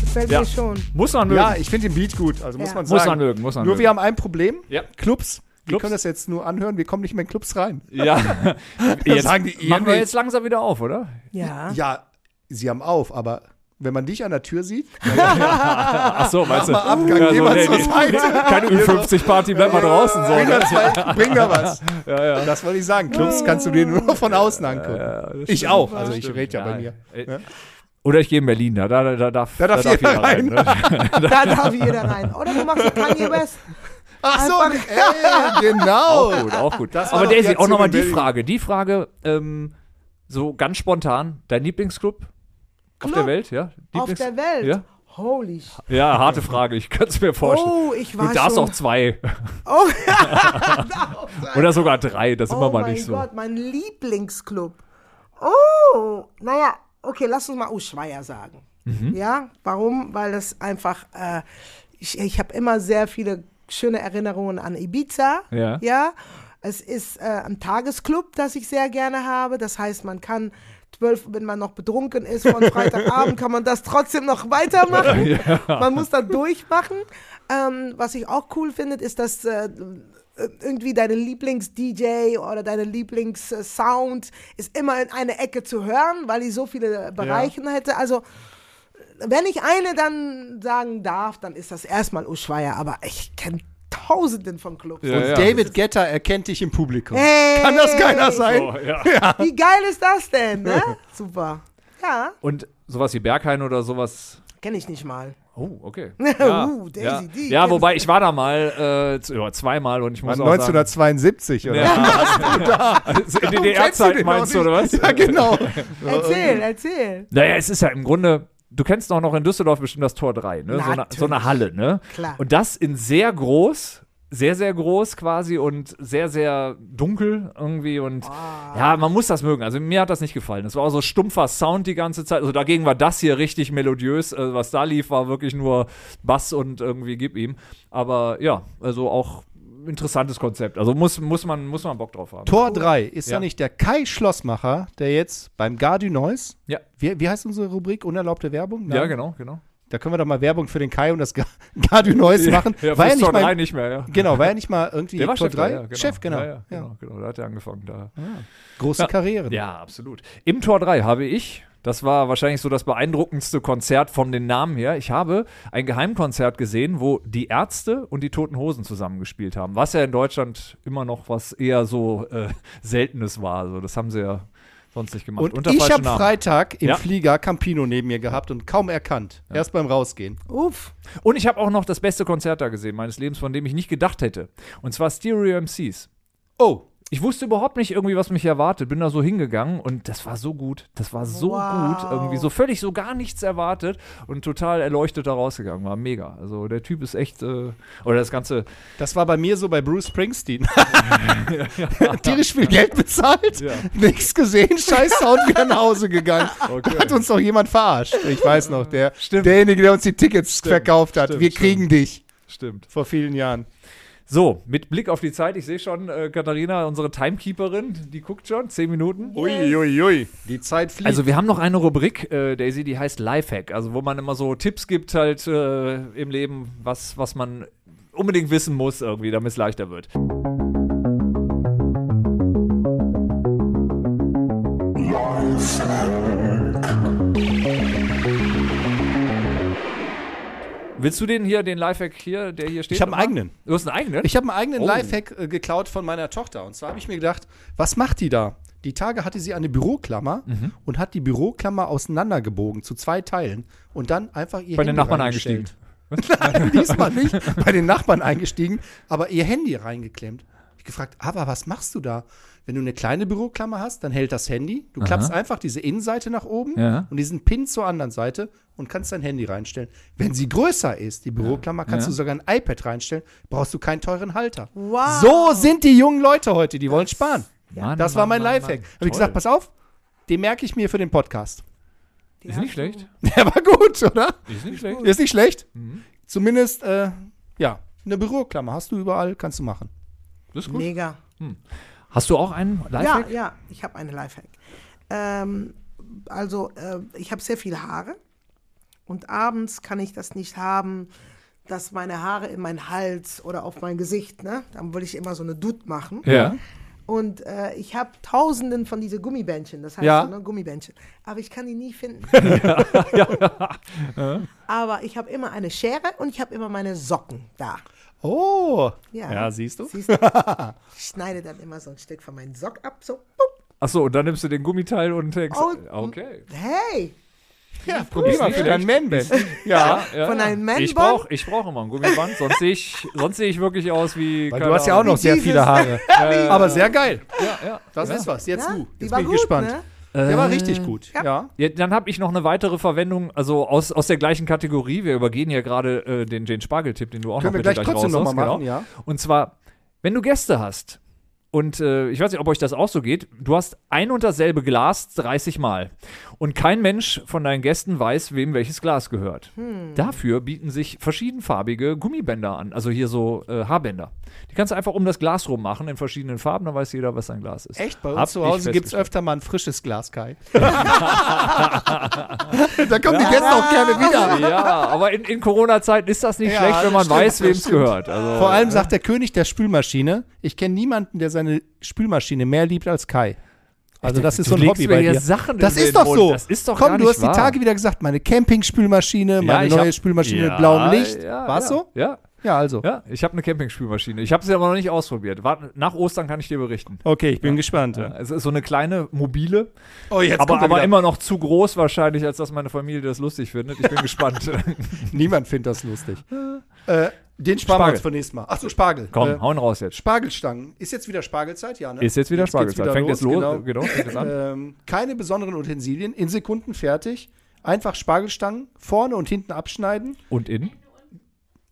Gefällt Ja. mir schon. Muss man mögen. Ja, ich finde den Beat gut, also muss Ja. man muss sagen. man mögen, muss man Nur mögen. wir haben ein Problem. Ja. Clubs. Wir Clubs. können das jetzt nur anhören, wir kommen nicht mehr in Clubs rein. Ja. [laughs] jetzt sagen die, machen wir jetzt langsam wieder auf, oder? Ja. Ja, sie haben auf, aber wenn man dich an der Tür sieht, [laughs] Ach so, meinst du? mal Abgang, Ja, geh so, mal nee, zur nee. Seite. Keine Ü50-Party, bleib mal draußen. So, Bring ne? da, zwei, bring da was. ja, ja. Das wollte ich sagen. Clubs kannst du dir nur von außen angucken. ich auch, also ich rede ja bei mir. Äh, Oder ich gehe in Berlin, da, da, da darf, Da darf jeder rein. ne? Da darf jeder rein. Oder du machst Kanye West. Ach so, ey, genau. Auch gut, auch gut. Das Aber Daisy, auch nochmal die. Frage. Die Frage, ähm, so ganz spontan, dein Lieblingsclub auf der Welt? Ja? Auf Lieblings- der Welt. Ja? Holy ja, harte Frage, ich könnte es mir vorstellen. Oh, ich war du darfst schon. auch zwei [laughs] Oh, [laughs] oder sogar drei, das ist immer oh mal mein nicht so. Gott, mein Lieblingsclub. Oh, naja, okay, lass uns mal Ushuaia sagen. Mhm. Ja, warum? Weil es einfach, äh, ich, ich habe immer sehr viele schöne Erinnerungen an Ibiza. Ja. ja. Es ist äh, ein Tagesclub, das ich sehr gerne habe. Das heißt, man kann zwölf, wenn man noch betrunken ist von Freitagabend, [laughs] kann man das trotzdem noch weitermachen. Man muss da durchmachen. Ähm, was ich auch cool finde, ist, dass äh, irgendwie deine Lieblings-DJ oder deine Lieblings-Sound ist immer in eine Ecke zu hören, weil die so viele Bereiche hätte. Also wenn ich eine dann sagen darf, dann ist das erstmal Ushuaia, aber ich kenne tausenden von Clubs. Ja, ja. David Getter erkennt dich im Publikum. Hey! Kann das keiner sein? Oh, ja. Wie geil ist das denn, ne? [laughs] Super. Ja, Und sowas wie Berghain oder sowas. kenne ich nicht mal. Oh, okay. [laughs] Uh, Daisy, ja. die ja, kennst wobei ich war da mal äh, ja, zweimal und ich muss auch sagen, 1972, oder? ja, [laughs] also in DDR-Zeit meinst du, oder was? Ja, genau. Erzähl, erzähl. Naja, es ist ja im Grunde, du kennst auch noch in Düsseldorf bestimmt das Tor 3, ne? So eine, so eine. Halle, ne? Klar. Und das in sehr groß, sehr, sehr groß quasi und sehr, sehr dunkel irgendwie und Ah. ja, man muss das mögen. Also mir hat das nicht gefallen. Es war auch so stumpfer Sound die ganze Zeit. Also dagegen war das hier richtig melodiös. Also was da lief, war wirklich nur Bass und irgendwie gib ihm. Aber ja, also auch interessantes Konzept. Also muss, muss, man, muss man Bock drauf haben. Tor 3 ist Ja. ja nicht der Kai Schlossmacher, der jetzt beim Gardu Noise, Ja. wie, wie heißt unsere Rubrik? Unerlaubte Werbung? Ja, Nein? genau, genau. Da können wir doch mal Werbung für den Kai und das Ga- [laughs] Gardu Noise machen. Ja, war ja nicht Tor 3 mal, nicht mehr, ja. Genau, war ja nicht mal irgendwie Der war Tor Chef, da, 3? ja, genau. Chef, genau. Ja, ja, Ja. genau, genau. Da hat er angefangen. Da. Große Karriere. Ja, absolut. Im Tor 3 habe ich, das war wahrscheinlich so das beeindruckendste Konzert von den Namen her, ich habe ein Geheimkonzert gesehen, wo die Ärzte und die Toten Hosen zusammengespielt haben, was ja in Deutschland immer noch was eher so äh, Seltenes war. Also das haben sie ja sonst nicht gemacht. Und Unter ich habe. Freitag im Ja. Flieger Campino neben mir gehabt und kaum erkannt. Erst beim Rausgehen. Uff. Und ich habe auch noch das beste Konzert da gesehen meines Lebens, von dem ich nicht gedacht hätte. Und zwar Stereo MCs. Oh, Ich wusste überhaupt nicht irgendwie, was mich erwartet. Bin da so hingegangen und das war so gut. Das war so Wow. gut. Irgendwie so völlig so gar nichts erwartet und total erleuchtet da rausgegangen. War mega. Also der Typ ist echt, äh, oder das Ganze. das war bei mir so bei Bruce Springsteen. [laughs] [laughs] Tierisch viel Geld bezahlt, Ja. nichts gesehen, scheiß Sound wieder nach Hause gegangen. Okay. Hat uns doch jemand verarscht. Ich weiß noch, der, Stimmt. derjenige, der uns die Tickets verkauft hat. stimmt, Wir kriegen dich. Stimmt. Vor vielen Jahren. So, mit Blick auf die Zeit, ich sehe schon, äh, Katharina, unsere Timekeeperin, die guckt schon, zehn Minuten. Ui, ui, ui. Die Zeit fliegt. Also wir haben noch eine Rubrik, äh, Daisy, die heißt Lifehack, also wo man immer so Tipps gibt halt äh, im Leben, was, was man unbedingt wissen muss irgendwie, damit es leichter wird. Willst du den hier, den Lifehack hier, der hier steht? Ich hab einen eigenen. Du hast einen eigenen? Ich habe einen eigenen Oh. Lifehack äh, geklaut von meiner Tochter. Und zwar habe ich mir gedacht, was macht die da? Die Tage hatte sie eine Büroklammer Mhm. und hat die Büroklammer auseinandergebogen zu zwei Teilen und dann einfach ihr Bei den Handy Nachbarn reingestellt. [laughs] Nein, diesmal nicht. Bei den Nachbarn eingestiegen, aber ihr Handy reingeklemmt. Gefragt, aber was machst du da? Wenn du eine kleine Büroklammer hast, dann hält das Handy. Du klappst einfach diese Innenseite nach oben Ja. und diesen Pin zur anderen Seite und kannst dein Handy reinstellen. Wenn sie größer ist, die Büroklammer, kannst Ja. du sogar ein iPad reinstellen, brauchst du keinen teuren Halter. Wow. So sind die jungen Leute heute, die wollen sparen. Mann, Das war mein Mann, Lifehack. Mann. Habe ich gesagt, pass auf, den merke ich mir für den Podcast. Die Ist nicht schlecht. [laughs] Der war gut, oder? Ist nicht schlecht. Ist nicht schlecht. Mhm. Zumindest, äh, ja, eine Büroklammer hast du überall, kannst du machen. Das ist gut. Mega. Hast du auch einen Ja, Lifehack? ja, ich habe eine Lifehack. Ähm, also, äh, ich habe sehr viele Haare und abends kann ich das nicht haben, dass meine Haare in meinen Hals oder auf mein Gesicht, ne? Dann will ich immer so eine Dutt machen. Ja. Und äh, ich habe tausenden von diese Gummibändchen, das heißt Ja. so, ne, Gummibändchen. Aber ich kann die nie finden. [laughs] Aber ich habe immer eine Schere und ich habe immer meine Socken da. Oh. Ja, Ja, siehst du? Siehst du? [laughs] Ich schneide dann immer so ein Stück von meinem Sock ab, so. Bup. Achso, und dann nimmst du den Gummiteil und denkst, Oh, okay. Hey, Ja, probier mal für deinen Man-Band. Ja. Ja, Von einem Man-Band? Ich brauche ich brauch immer ein Gummiband, sonst sehe ich, sonst seh ich wirklich aus wie. Weil du hast ja auch noch sehr viele Haare. [laughs] Aber sehr geil. Ja, ja. Das ja. ist was. Jetzt ja, du. Jetzt bin ich gut, gespannt. Ne? Der war Äh, richtig gut. ja. Ja. Ja, dann habe ich noch eine weitere Verwendung, also aus, aus der gleichen Kategorie. Wir übergehen ja gerade äh, den, den Spargeltipp, den du auch Können wir noch bitte gleich gleich trotzdem nochmal machen, genau. ja. Und zwar, wenn du Gäste hast und äh, ich weiß nicht, ob euch das auch so geht, du hast ein und dasselbe Glas 30 Mal und kein Mensch von deinen Gästen weiß, wem welches Glas gehört. Dafür bieten sich verschiedenfarbige Gummibänder an, also hier so äh, Haarbänder. Die kannst du einfach um das Glas rum machen in verschiedenen Farben, dann weiß jeder, was sein Glas ist. Echt? Bei Hab uns zu ich Hause gibt es öfter mal ein frisches Glas, Kai. [laughs] da kommen die Gäste auch gerne wieder. Ja, aber in, in Corona-Zeiten ist das nicht Ja, schlecht, wenn man stimmt, weiß, wem es gehört. Also, Vor allem sagt der König der Spülmaschine, ich kenne niemanden, der seine Spülmaschine mehr liebt als Kai. Also das ist du so ein Hobby bei dir. Sachen das ist doch Mund. so. Das ist doch Komm, du hast die wahr. Tage wieder gesagt, meine Campingspülmaschine, meine ich neue hab- Spülmaschine ja, mit blauem Licht. Ja, War's ja, so? Ja, Ja, also. ja. Ich habe eine Campingspülmaschine. Ich habe sie aber noch nicht ausprobiert. Wart, nach Ostern kann ich dir berichten. Okay, ich bin gespannt. Ja, es ist so eine kleine mobile, Oh, jetzt aber, er aber immer noch zu groß wahrscheinlich, als dass meine Familie das lustig findet. Ich bin [laughs] gespannt. Niemand findet das lustig. [laughs] äh, den sparen wir Spargel. uns für nächstes Mal. Achso, Spargel. Komm, Äh, hauen raus jetzt. Spargelstangen. Ist jetzt wieder Spargelzeit? Ja, ne? Ist jetzt wieder geht's Spargelzeit. wieder Fängt jetzt los. Genau. Genau, fängt jetzt an. Ähm, keine besonderen Utensilien. In Sekunden fertig. Einfach Spargelstangen vorne und hinten abschneiden. Und in?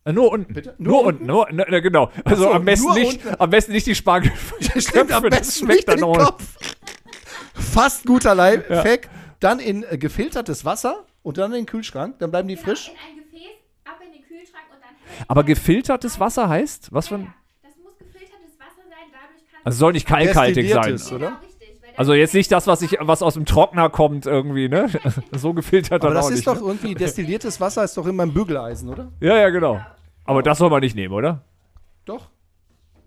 Äh, Nur unten. Bitte? Nur, Nur unten. Nur, ne, ne, genau. Also so, am, besten nur nicht, unten. am besten nicht die Spargel. [laughs] Stimmt, am besten schmeckt nicht dann den. Kopf. Fast guter Lifehack. Dann in äh, gefiltertes Wasser und dann in den Kühlschrank. Dann bleiben die frisch. In ein Gefäß, ab in den Kühlschrank und dann. Aber gefiltertes Wasser heißt? Was für Ja, ein. das muss gefiltertes Wasser sein, dadurch kann Also soll nicht kalkhaltig sein. Destilliertes, oder? Richtig. Weil das Also jetzt nicht das, was, ich, was aus dem Trockner kommt irgendwie, ne? [laughs] so gefiltert Aber dann auch das ist nicht. doch ne? irgendwie, destilliertes Wasser ist doch immer ein Bügeleisen, oder? Ja, ja, genau. Aber das soll man nicht nehmen, oder? Doch.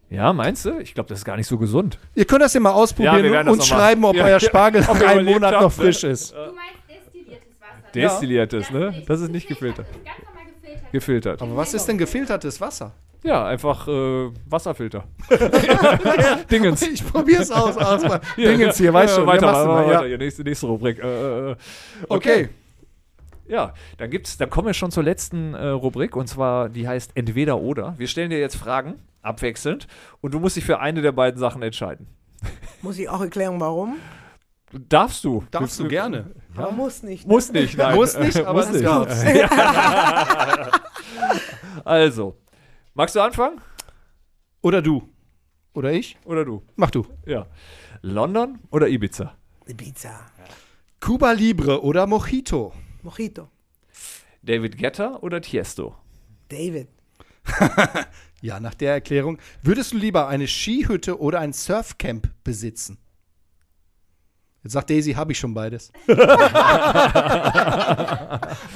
Ja, meinst du? Ich glaube, das ist gar nicht so gesund. Ihr könnt das ja mal Ja, wir ausprobieren das und noch mal- schreiben, ob Ja, euer ja. Spargel [laughs] Ob nach ihr einem überlebt Monat habt, noch ne? frisch ist. Du meinst destilliertes Wasser. Destilliertes, ne? Das ist nicht gefiltert. ist Ganz normal gefiltert. Aber was ist denn gefiltertes Wasser? Ja, einfach äh, Wasserfilter. [laughs] Dingens. Ich probier's aus. aus [laughs] Dingens hier, weißt du. Weiter, ja, machst weiter, du mal, weiter. ja. Hier, nächste, nächste Rubrik. Äh, äh, Okay. Ja, dann gibt's, dann kommen wir schon zur letzten äh, Rubrik und zwar die heißt Entweder oder. Wir stellen dir jetzt Fragen abwechselnd und du musst dich für eine der beiden Sachen entscheiden. Muss ich auch erklären, warum? Darfst du? Darfst du gerne. Aber muss nicht. ne? Muss nicht, nein. Muss nicht, [laughs] aber Muss nicht. darf's. [laughs] Also, magst du anfangen? Oder du. Oder ich? Oder du? Mach du. Ja. London oder Ibiza? Ibiza. Cuba Libre oder Mojito? Mojito. David Guetta oder Tiesto? David. [laughs] Ja, nach der Erklärung. Würdest du lieber eine Skihütte oder ein Surfcamp besitzen? Jetzt sagt Daisy, habe ich schon beides. [laughs]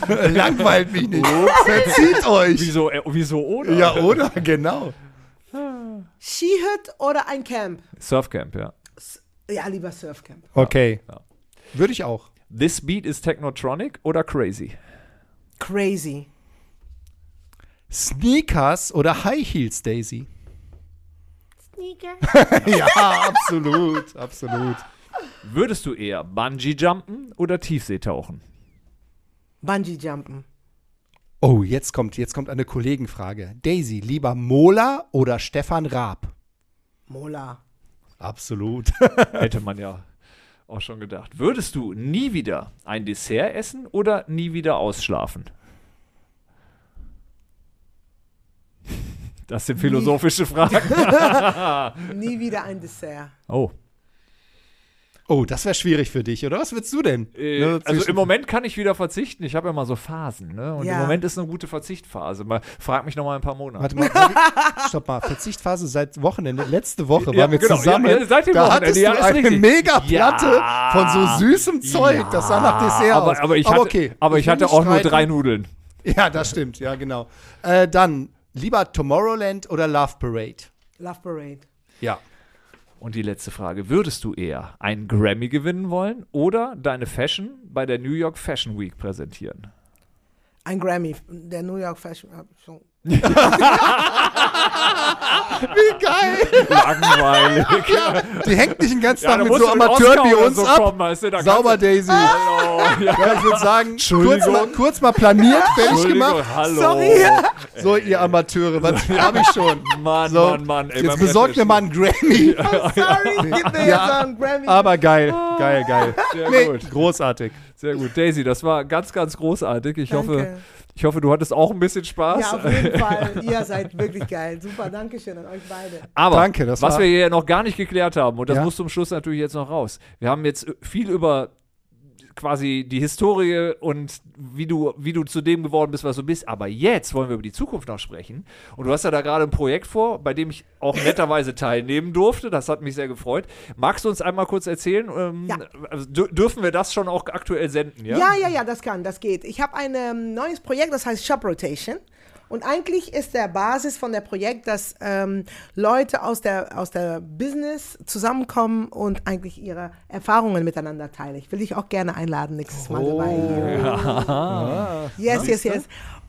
Langweilt mich nicht. Verzieht euch. Wieso, äh, wieso oder? Ja, oder? Genau. Skihütte oder ein Camp? Surfcamp, ja. Ja, lieber Surfcamp. Okay. Ja. Würde ich auch. This Beat is Technotronic oder Crazy? Crazy. Sneakers oder High Heels, Daisy? Sneaker. [laughs] ja, absolut, absolut. Würdest du eher Bungee-Jumpen oder Tiefseetauchen? Bungee-Jumpen. Oh, jetzt kommt, jetzt kommt eine Kollegenfrage. Daisy, lieber Mola oder Stefan Raab? Mola. Absolut. [laughs] Hätte man ja auch schon gedacht. Würdest du nie wieder ein Dessert essen oder nie wieder ausschlafen? Das sind philosophische Fragen. [laughs] Nie wieder ein Dessert. Oh. Oh, das wäre schwierig für dich, oder? Was willst du denn? Äh, Ne, also im Moment kann ich wieder verzichten. Ich habe ja mal so Phasen, ne? Und Ja. im Moment ist eine gute Verzichtphase. Mal, frag mich noch mal ein paar Monate. Warte mal, [laughs] stopp mal. Verzichtphase seit Wochenende. Letzte Woche Ja, waren wir genau. zusammen. Ja, ja, seit dem da Wochenende. hattest Ja, du eine richtig. mega Platte Ja. von so süßem Zeug. Das sah nach Dessert aus. aber, aber ich hatte, okay. aber ich hatte auch nur drei Nudeln. Ja, das stimmt. Ja, genau. Äh, dann lieber Tomorrowland oder Love Parade? Love Parade. Ja. Und die letzte Frage: Würdest du eher einen Grammy gewinnen wollen oder deine Fashion bei der New York Fashion Week präsentieren? Ein Grammy. Der New York Fashion. schon- Wie geil. Langweilig. Die hängt nicht den ganzen Ja, Tag da mit so Amateuren wie uns so ab. kommen, weißt du, Sauber, Daisy. Hallo. Ja. Ja, ich würde sagen, kurz mal, kurz mal planiert, fertig gemacht. hallo. Sorry. So, ihr Amateure, was [laughs] habe ich schon? Mann, So, Mann, Mann. Ey, Jetzt besorgt mir mal einen Grammy. [laughs] Oh, sorry. Gib mir Ja. jetzt einen Grammy. Aber geil, geil, geil. Sehr Nee, gut. großartig. Sehr gut. Daisy, das war ganz, ganz großartig. Ich Danke. hoffe, ich hoffe, du hattest auch ein bisschen Spaß. Ja, auf jeden Fall. [laughs] Ihr seid wirklich geil. Super, danke schön an euch beide. Aber Danke, das was war- wir hier noch gar nicht geklärt haben, und das Ja. muss zum Schluss natürlich jetzt noch raus. Wir haben jetzt viel über quasi die Historie und wie du, wie du zu dem geworden bist, was du bist. Aber jetzt wollen wir über die Zukunft noch sprechen. Und du hast ja da gerade ein Projekt vor, bei dem ich auch netterweise [laughs] teilnehmen durfte. Das hat mich sehr gefreut. Magst du uns einmal kurz erzählen? Ähm, Ja. also dür- dürfen wir das schon auch aktuell senden? Ja, Ja, ja, ja, das kann, das geht. Ich habe ein ähm, neues Projekt, das heißt Shop Rotation. Und eigentlich ist der Basis von der Projekt, dass ähm, Leute aus der, aus der Business zusammenkommen und eigentlich ihre Erfahrungen miteinander teilen. Ich will dich auch gerne einladen nächstes Mal dabei. Yes, yes, yes.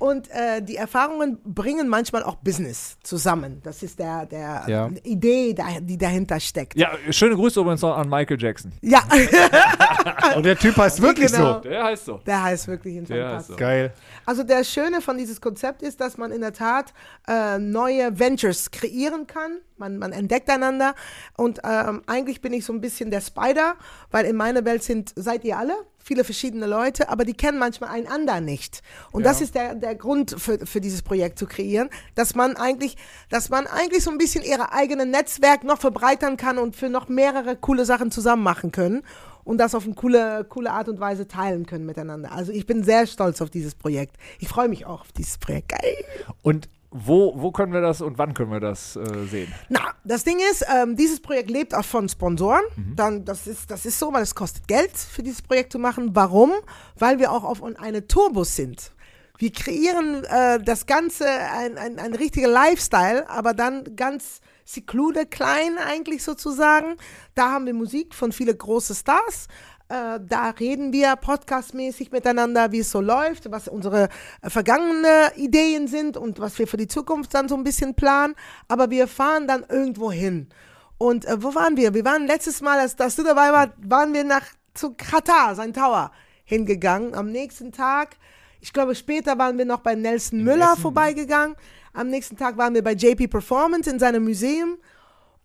Und äh, die Erfahrungen bringen manchmal auch Business zusammen. Das ist der, der Ja. Idee, die dahinter steckt. Ja, schöne Grüße übrigens noch an Michael Jackson. Ja, [laughs] Und der Typ heißt wirklich Genau. so. Der heißt so. der heißt wirklich ein Der heißt Fantastisch. so. Geil. Also der Schöne von dieses Konzept ist, dass man in der Tat äh, neue Ventures kreieren kann. Man, man entdeckt einander und ähm, eigentlich bin ich so ein bisschen der Spider, weil in meiner Welt sind, seid ihr alle, viele verschiedene Leute, aber die kennen manchmal einander nicht. Und das ist der, der Grund für, für dieses Projekt zu kreieren, dass man eigentlich, dass man eigentlich so ein bisschen ihre eigene Netzwerk noch verbreitern kann und für noch mehrere coole Sachen zusammen machen können und das auf eine coole, coole Art und Weise teilen können miteinander. Also ich bin sehr stolz auf dieses Projekt. Ich freue mich auch auf dieses Projekt. Geil. Und wo, wo können wir das und wann können wir das äh, sehen? Na, das Ding ist, ähm, dieses Projekt lebt auch von Sponsoren. Dann, das, ist, das ist so, weil es kostet Geld für dieses Projekt zu machen. Warum? Weil wir auch auf eine Tourbus sind. Wir kreieren äh, das Ganze, ein, ein, ein richtiger Lifestyle, aber dann ganz secluded, klein eigentlich sozusagen. Da haben wir Musik von vielen großen Stars. Äh, da reden wir podcastmäßig miteinander, wie es so läuft, was unsere äh, vergangene Ideen sind und was wir für die Zukunft dann so ein bisschen planen. Aber wir fahren dann irgendwo hin. Und äh, wo waren wir? Wir waren letztes Mal, als, als du dabei warst, waren wir nach zu Katar, sein Tower, hingegangen. Am nächsten Tag, ich glaube später waren wir noch bei Nelson Müller vorbeigegangen. Am nächsten Tag waren wir bei JP Performance in seinem Museum.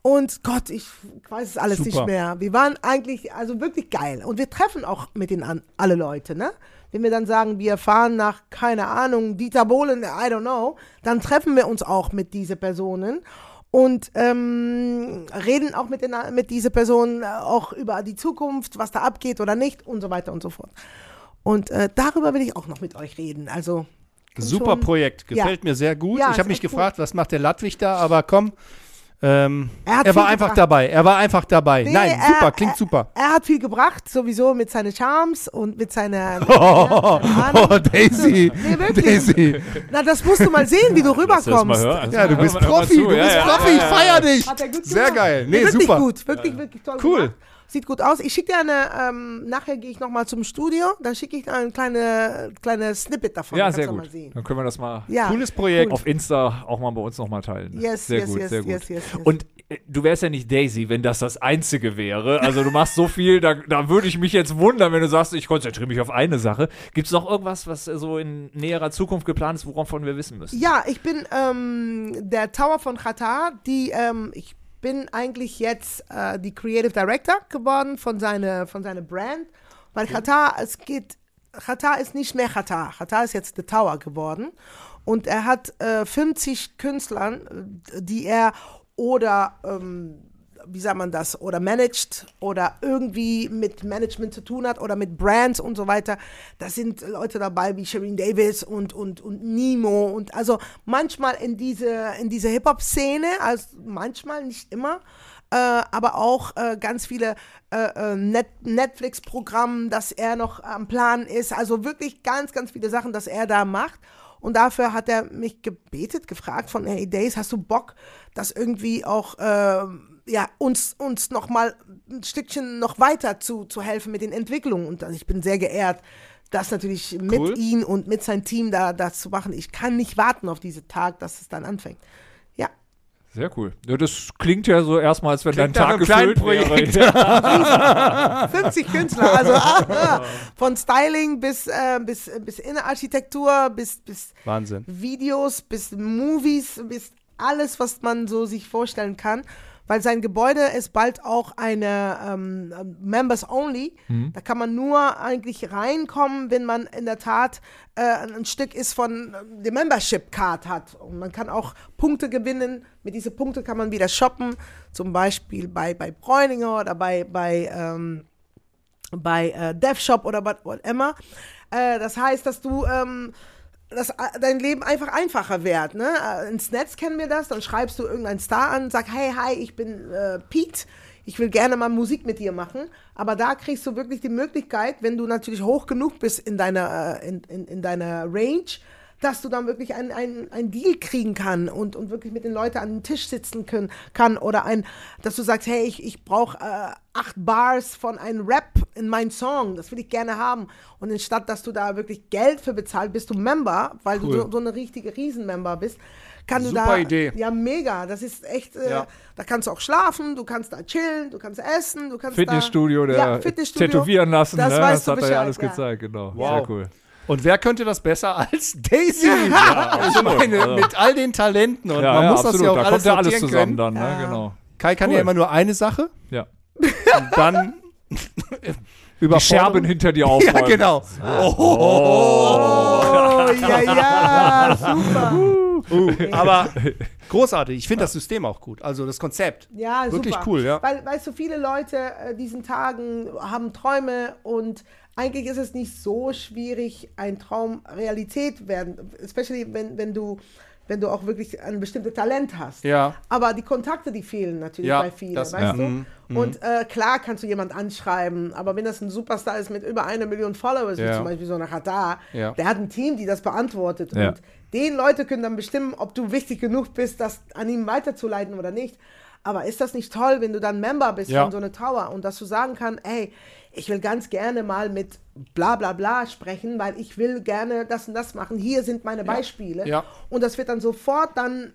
Und Gott, ich weiß es alles Super. nicht mehr. Wir waren eigentlich, also wirklich geil. Und wir treffen auch mit den an, alle Leute, ne? Wenn wir dann sagen, wir fahren nach, keine Ahnung, Dieter Bohlen, I don't know, dann treffen wir uns auch mit diesen Personen und ähm, reden auch mit, den, mit diesen Personen äh, auch über die Zukunft, was da abgeht oder nicht und so weiter und so fort. Und äh, darüber will ich auch noch mit euch reden. Also Super schon- Projekt. Ja. Gefällt mir sehr gut. Ja, ich habe mich echt cool. gefragt, was macht der Ludwig da, aber komm. Ähm, Er hat er war einfach gebracht. dabei. Er war einfach dabei. Nee, Nein, er- super, klingt er- super. Er hat viel gebracht, sowieso mit seinen Charms und mit seiner. [laughs] Oh, ja, oh, Daisy. Nee, wirklich. Daisy. Na, das musst du mal sehen, wie du rüberkommst. Ja, du bist Profi. zu. Du Ja, bist ja, Profi. ja, Ich ja, feier dich. Hat er gut Sehr geil. Nee, wirklich super. gut, wirklich, wirklich toll Cool. gemacht. Sieht gut aus. Ich schicke dir eine, ähm, nachher gehe ich nochmal zum Studio, dann schicke ich dir ein kleine, kleine Snippet davon. Ja, sehr gut. Dann können wir das mal Ja, Cooles Projekt. auf Insta auch mal bei uns nochmal teilen. Yes, sehr yes, gut, yes, sehr gut. yes, yes, yes. Und äh, du wärst ja nicht Daisy, wenn das das Einzige wäre. Also du machst so viel, da, da würde ich mich jetzt wundern, wenn du sagst, ich konzentriere mich auf eine Sache. Gibt es noch irgendwas, was so in näherer Zukunft geplant ist, woran wir wissen müssen? Ja, ich bin ähm, der Tower von Qatar, die ähm, ich bin eigentlich jetzt äh, die Creative Director geworden von seiner von seiner Brand, weil Qatar es geht Qatar ist nicht mehr Qatar, Qatar ist jetzt The Tower geworden. Und er hat äh, 50 Künstlern, die er oder ähm, wie sagt man das, oder managt oder irgendwie mit Management zu tun hat oder mit Brands und so weiter. Da sind Leute dabei wie Shireen Davis und, und, und Nemo und also manchmal in diese, in diese Hip-Hop-Szene, also manchmal, nicht immer, äh, aber auch äh, ganz viele äh, äh, Net Netflix-Programme, dass er noch am Plan ist. Also wirklich ganz, ganz viele Sachen, dass er da macht. Und dafür hat er mich gebetet, gefragt von, hey Days, hast du Bock, das irgendwie auch, äh, ja, uns, uns noch mal ein Stückchen noch weiter zu, zu helfen mit den Entwicklungen. Und also ich bin sehr geehrt, das natürlich mit Cool. ihm und mit seinem Team da, das zu machen. Ich kann nicht warten auf diesen Tag, dass es dann anfängt. Ja, Sehr cool. Ja, das klingt ja so erstmal, als wenn Klingt dein Tag gefüllt Projekt. wäre. Ja. [laughs] 50 Künstler, also ah, von Styling bis, äh, bis, bis Innenarchitektur, bis, bis Wahnsinn. Videos, bis Movies, bis alles, was man so sich vorstellen kann. Weil sein Gebäude ist bald auch eine ähm, Members Only. Da kann man nur eigentlich reinkommen, wenn man in der Tat äh, ein Stück ist von ähm, der Membership Card hat. Und man kann auch Punkte gewinnen. Mit diesen Punkten kann man wieder shoppen. Zum Beispiel bei, bei Bräuninger oder bei, bei ähm, bei äh, DevShop oder what- whatever. Äh, das heißt, dass du ähm, dass äh, dein Leben einfach einfacher wird. Ne? Äh, Ins Netz kennen wir das, dann schreibst du irgendeinen Star an, sag, hey, hi, ich bin äh, Pete, ich will gerne mal Musik mit dir machen. Aber da kriegst du wirklich die Möglichkeit, wenn du natürlich hoch genug bist in deiner, äh, in, in, in deiner Range, dass du dann wirklich ein, ein, ein Deal kriegen kann und, und wirklich mit den Leuten an den Tisch sitzen können, kann oder ein, dass du sagst, hey, ich, ich brauche äh, acht Bars von einem Rap in meinen Song, das will ich gerne haben. Und anstatt, dass du da wirklich Geld für bezahlt, bist du Member, weil Cool. du so, so eine richtige Riesenmember bist. Kann du Super da, Idee. Ja, mega. Das ist echt, äh, Ja. da kannst du auch schlafen, du kannst da chillen, du kannst essen, du kannst Fitnessstudio, da, der ja, Fitnessstudio. tätowieren lassen. Das ne? weißt das du hat er ja Bescheid, alles ja. gezeigt, genau. Wow. Sehr cool. Und wer könnte das besser als [laughs] Daisy? also [laughs] meine, Also- mit all den Talenten und Ja, man ja, muss absolut. das ja auch da alles kommt ja alles sortieren zusammen können. dann, ne? Ja. genau. Kai kann Cool. ja immer nur eine Sache Ja. [laughs] und dann über Die Scherben hinter dir aufräumen. Ja, genau. Oh, ja, ja, super. Uh, aber großartig. Ich finde das System auch gut. Also das Konzept. Ja, Wirklich super. cool, ja. Weil, weißt du, viele Leute äh, diesen Tagen haben Träume und eigentlich ist es nicht so schwierig, ein Traum Realität werden, especially wenn, wenn du wenn du auch wirklich ein bestimmtes Talent hast. Ja. Aber die Kontakte, die fehlen natürlich Ja, bei vielen, das- weißt ja. du? Mhm, Und äh, klar kannst du jemand anschreiben, aber wenn das ein Superstar ist mit über einer Million Followers, wie zum Beispiel so eine Qatar, Ja. der hat ein Team, die das beantwortet. Ja. Und den Leute können dann bestimmen, ob du wichtig genug bist, das an ihm weiterzuleiten oder nicht. Aber ist das nicht toll, wenn du dann Member bist Ja. von so einer Tower und dass du sagen kannst, ey, ich will ganz gerne mal mit bla bla bla sprechen, weil ich will gerne das und das machen. Hier sind meine Beispiele. Ja. Und das wird dann sofort dann äh,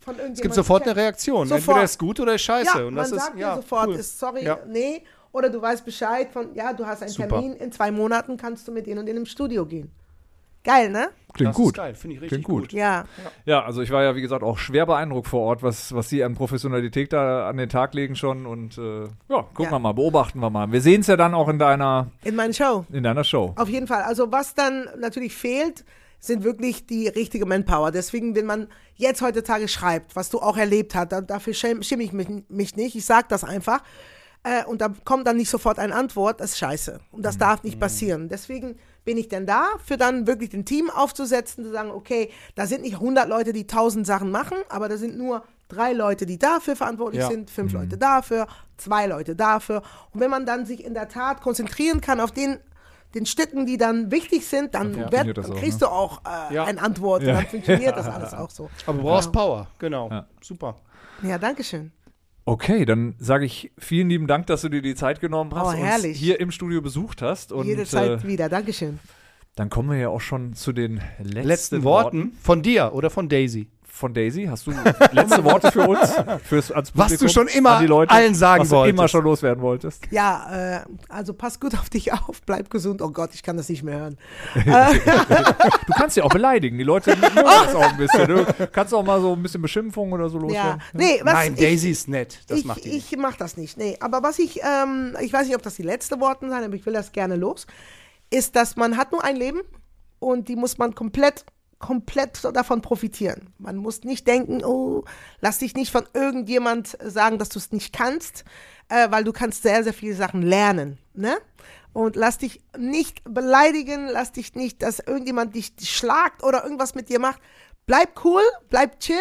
von irgendjemandem. Es gibt sofort eine. Reaktion. Sofort. Entweder ist gut oder ist scheiße. Ja, und man das ist, sagt ja, dir sofort, cool. ist sorry, Ja. nee. Oder du weißt Bescheid von, ja, du hast einen Super. Termin, in zwei Monaten kannst du mit denen und denen im Studio gehen. Geil, ne? Klingt das gut. Geil, finde ich richtig Klingt gut. gut. Ja. Ja, also ich war ja, wie gesagt, auch schwer beeindruckt vor Ort, was, was sie an Professionalität da an den Tag legen schon. Und äh, ja, gucken Ja. wir mal, beobachten wir mal. Wir sehen es ja dann auch in deiner, In meiner Show. in deiner Show. Auf jeden Fall. Also was dann natürlich fehlt, sind wirklich die richtige Manpower. Deswegen, wenn man jetzt heutzutage schreibt, was du auch erlebt hast, dann, dafür schäme ich mich, mich nicht. Ich sage das einfach. Äh, und da kommt dann nicht sofort eine Antwort, das ist scheiße. Und das darf nicht passieren. Deswegen bin ich denn da, für dann wirklich ein Team aufzusetzen, zu sagen, okay, da sind nicht 100 Leute, die 1000 Sachen machen, aber da sind nur drei Leute, die dafür verantwortlich Ja. sind, fünf Leute dafür, zwei Leute dafür. Und wenn man dann sich in der Tat konzentrieren kann auf den den Stücken, die dann wichtig sind, dann, Ja, wird, dann auch, kriegst ne? du auch äh, Ja. eine Antwort Ja. und dann funktioniert das [laughs] alles auch so. Aber du brauchst Power. Genau. Ja. Super. Ja, danke schön. Okay, dann sage ich vielen lieben Dank, dass du dir die Zeit genommen hast Oh, und hier im Studio besucht hast. Und Jede äh, Zeit wieder. Dankeschön. dann kommen wir ja auch schon zu den letzten, Letzten Worten von dir oder von Daisy. Von Daisy. Hast du letzte Worte für uns? Fürs, ans Was du schon immer Leute, allen sagen was du wolltest. immer schon loswerden wolltest. Ja, äh, also pass gut auf dich auf, bleib gesund. Oh Gott, ich kann das nicht mehr hören. [laughs] Du kannst ja auch beleidigen. Die Leute mögen das auch ein bisschen. Du kannst auch mal so ein bisschen Beschimpfung oder so Ja, loswerden. nee, was Nein, ich, Daisy ist nett. Das ich, macht die. ich mach das nicht. Nee, aber was ich, ähm, ich weiß nicht, ob das die letzte Worte sind, aber ich will das gerne los, ist, dass man hat nur ein Leben und die muss man komplett, komplett davon profitieren. Man muss nicht denken, oh, lass dich nicht von irgendjemand sagen, dass du es nicht kannst, äh, weil du kannst sehr, sehr viele Sachen lernen, ne? Und lass dich nicht beleidigen, lass dich nicht, dass irgendjemand dich schlagt oder irgendwas mit dir macht. Bleib cool, bleib chill,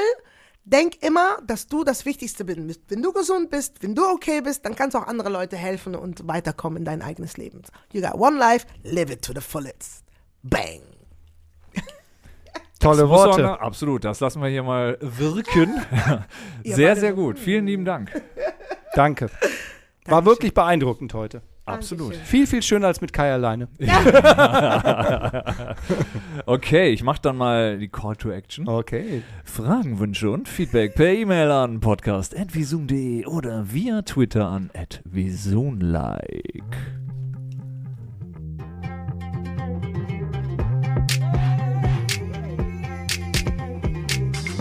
Denk immer, dass du das Wichtigste bist. Wenn du gesund bist, wenn du okay bist, dann kannst du auch andere Leute helfen und weiterkommen in dein eigenes Leben. You got one life, live it to the fullest. Bang. Tolle Worte. man- absolut, das lassen wir hier mal wirken. Sehr, sehr gut. Vielen lieben Dank. Danke. War wirklich beeindruckend heute. Absolut. Dankeschön. Viel, viel schöner als mit Kai alleine. [laughs] Okay, ich mache dann mal die Call to Action. Okay. Fragen, Wünsche und Feedback per E-Mail an podcast.visum.de oder via Twitter an @visunlike.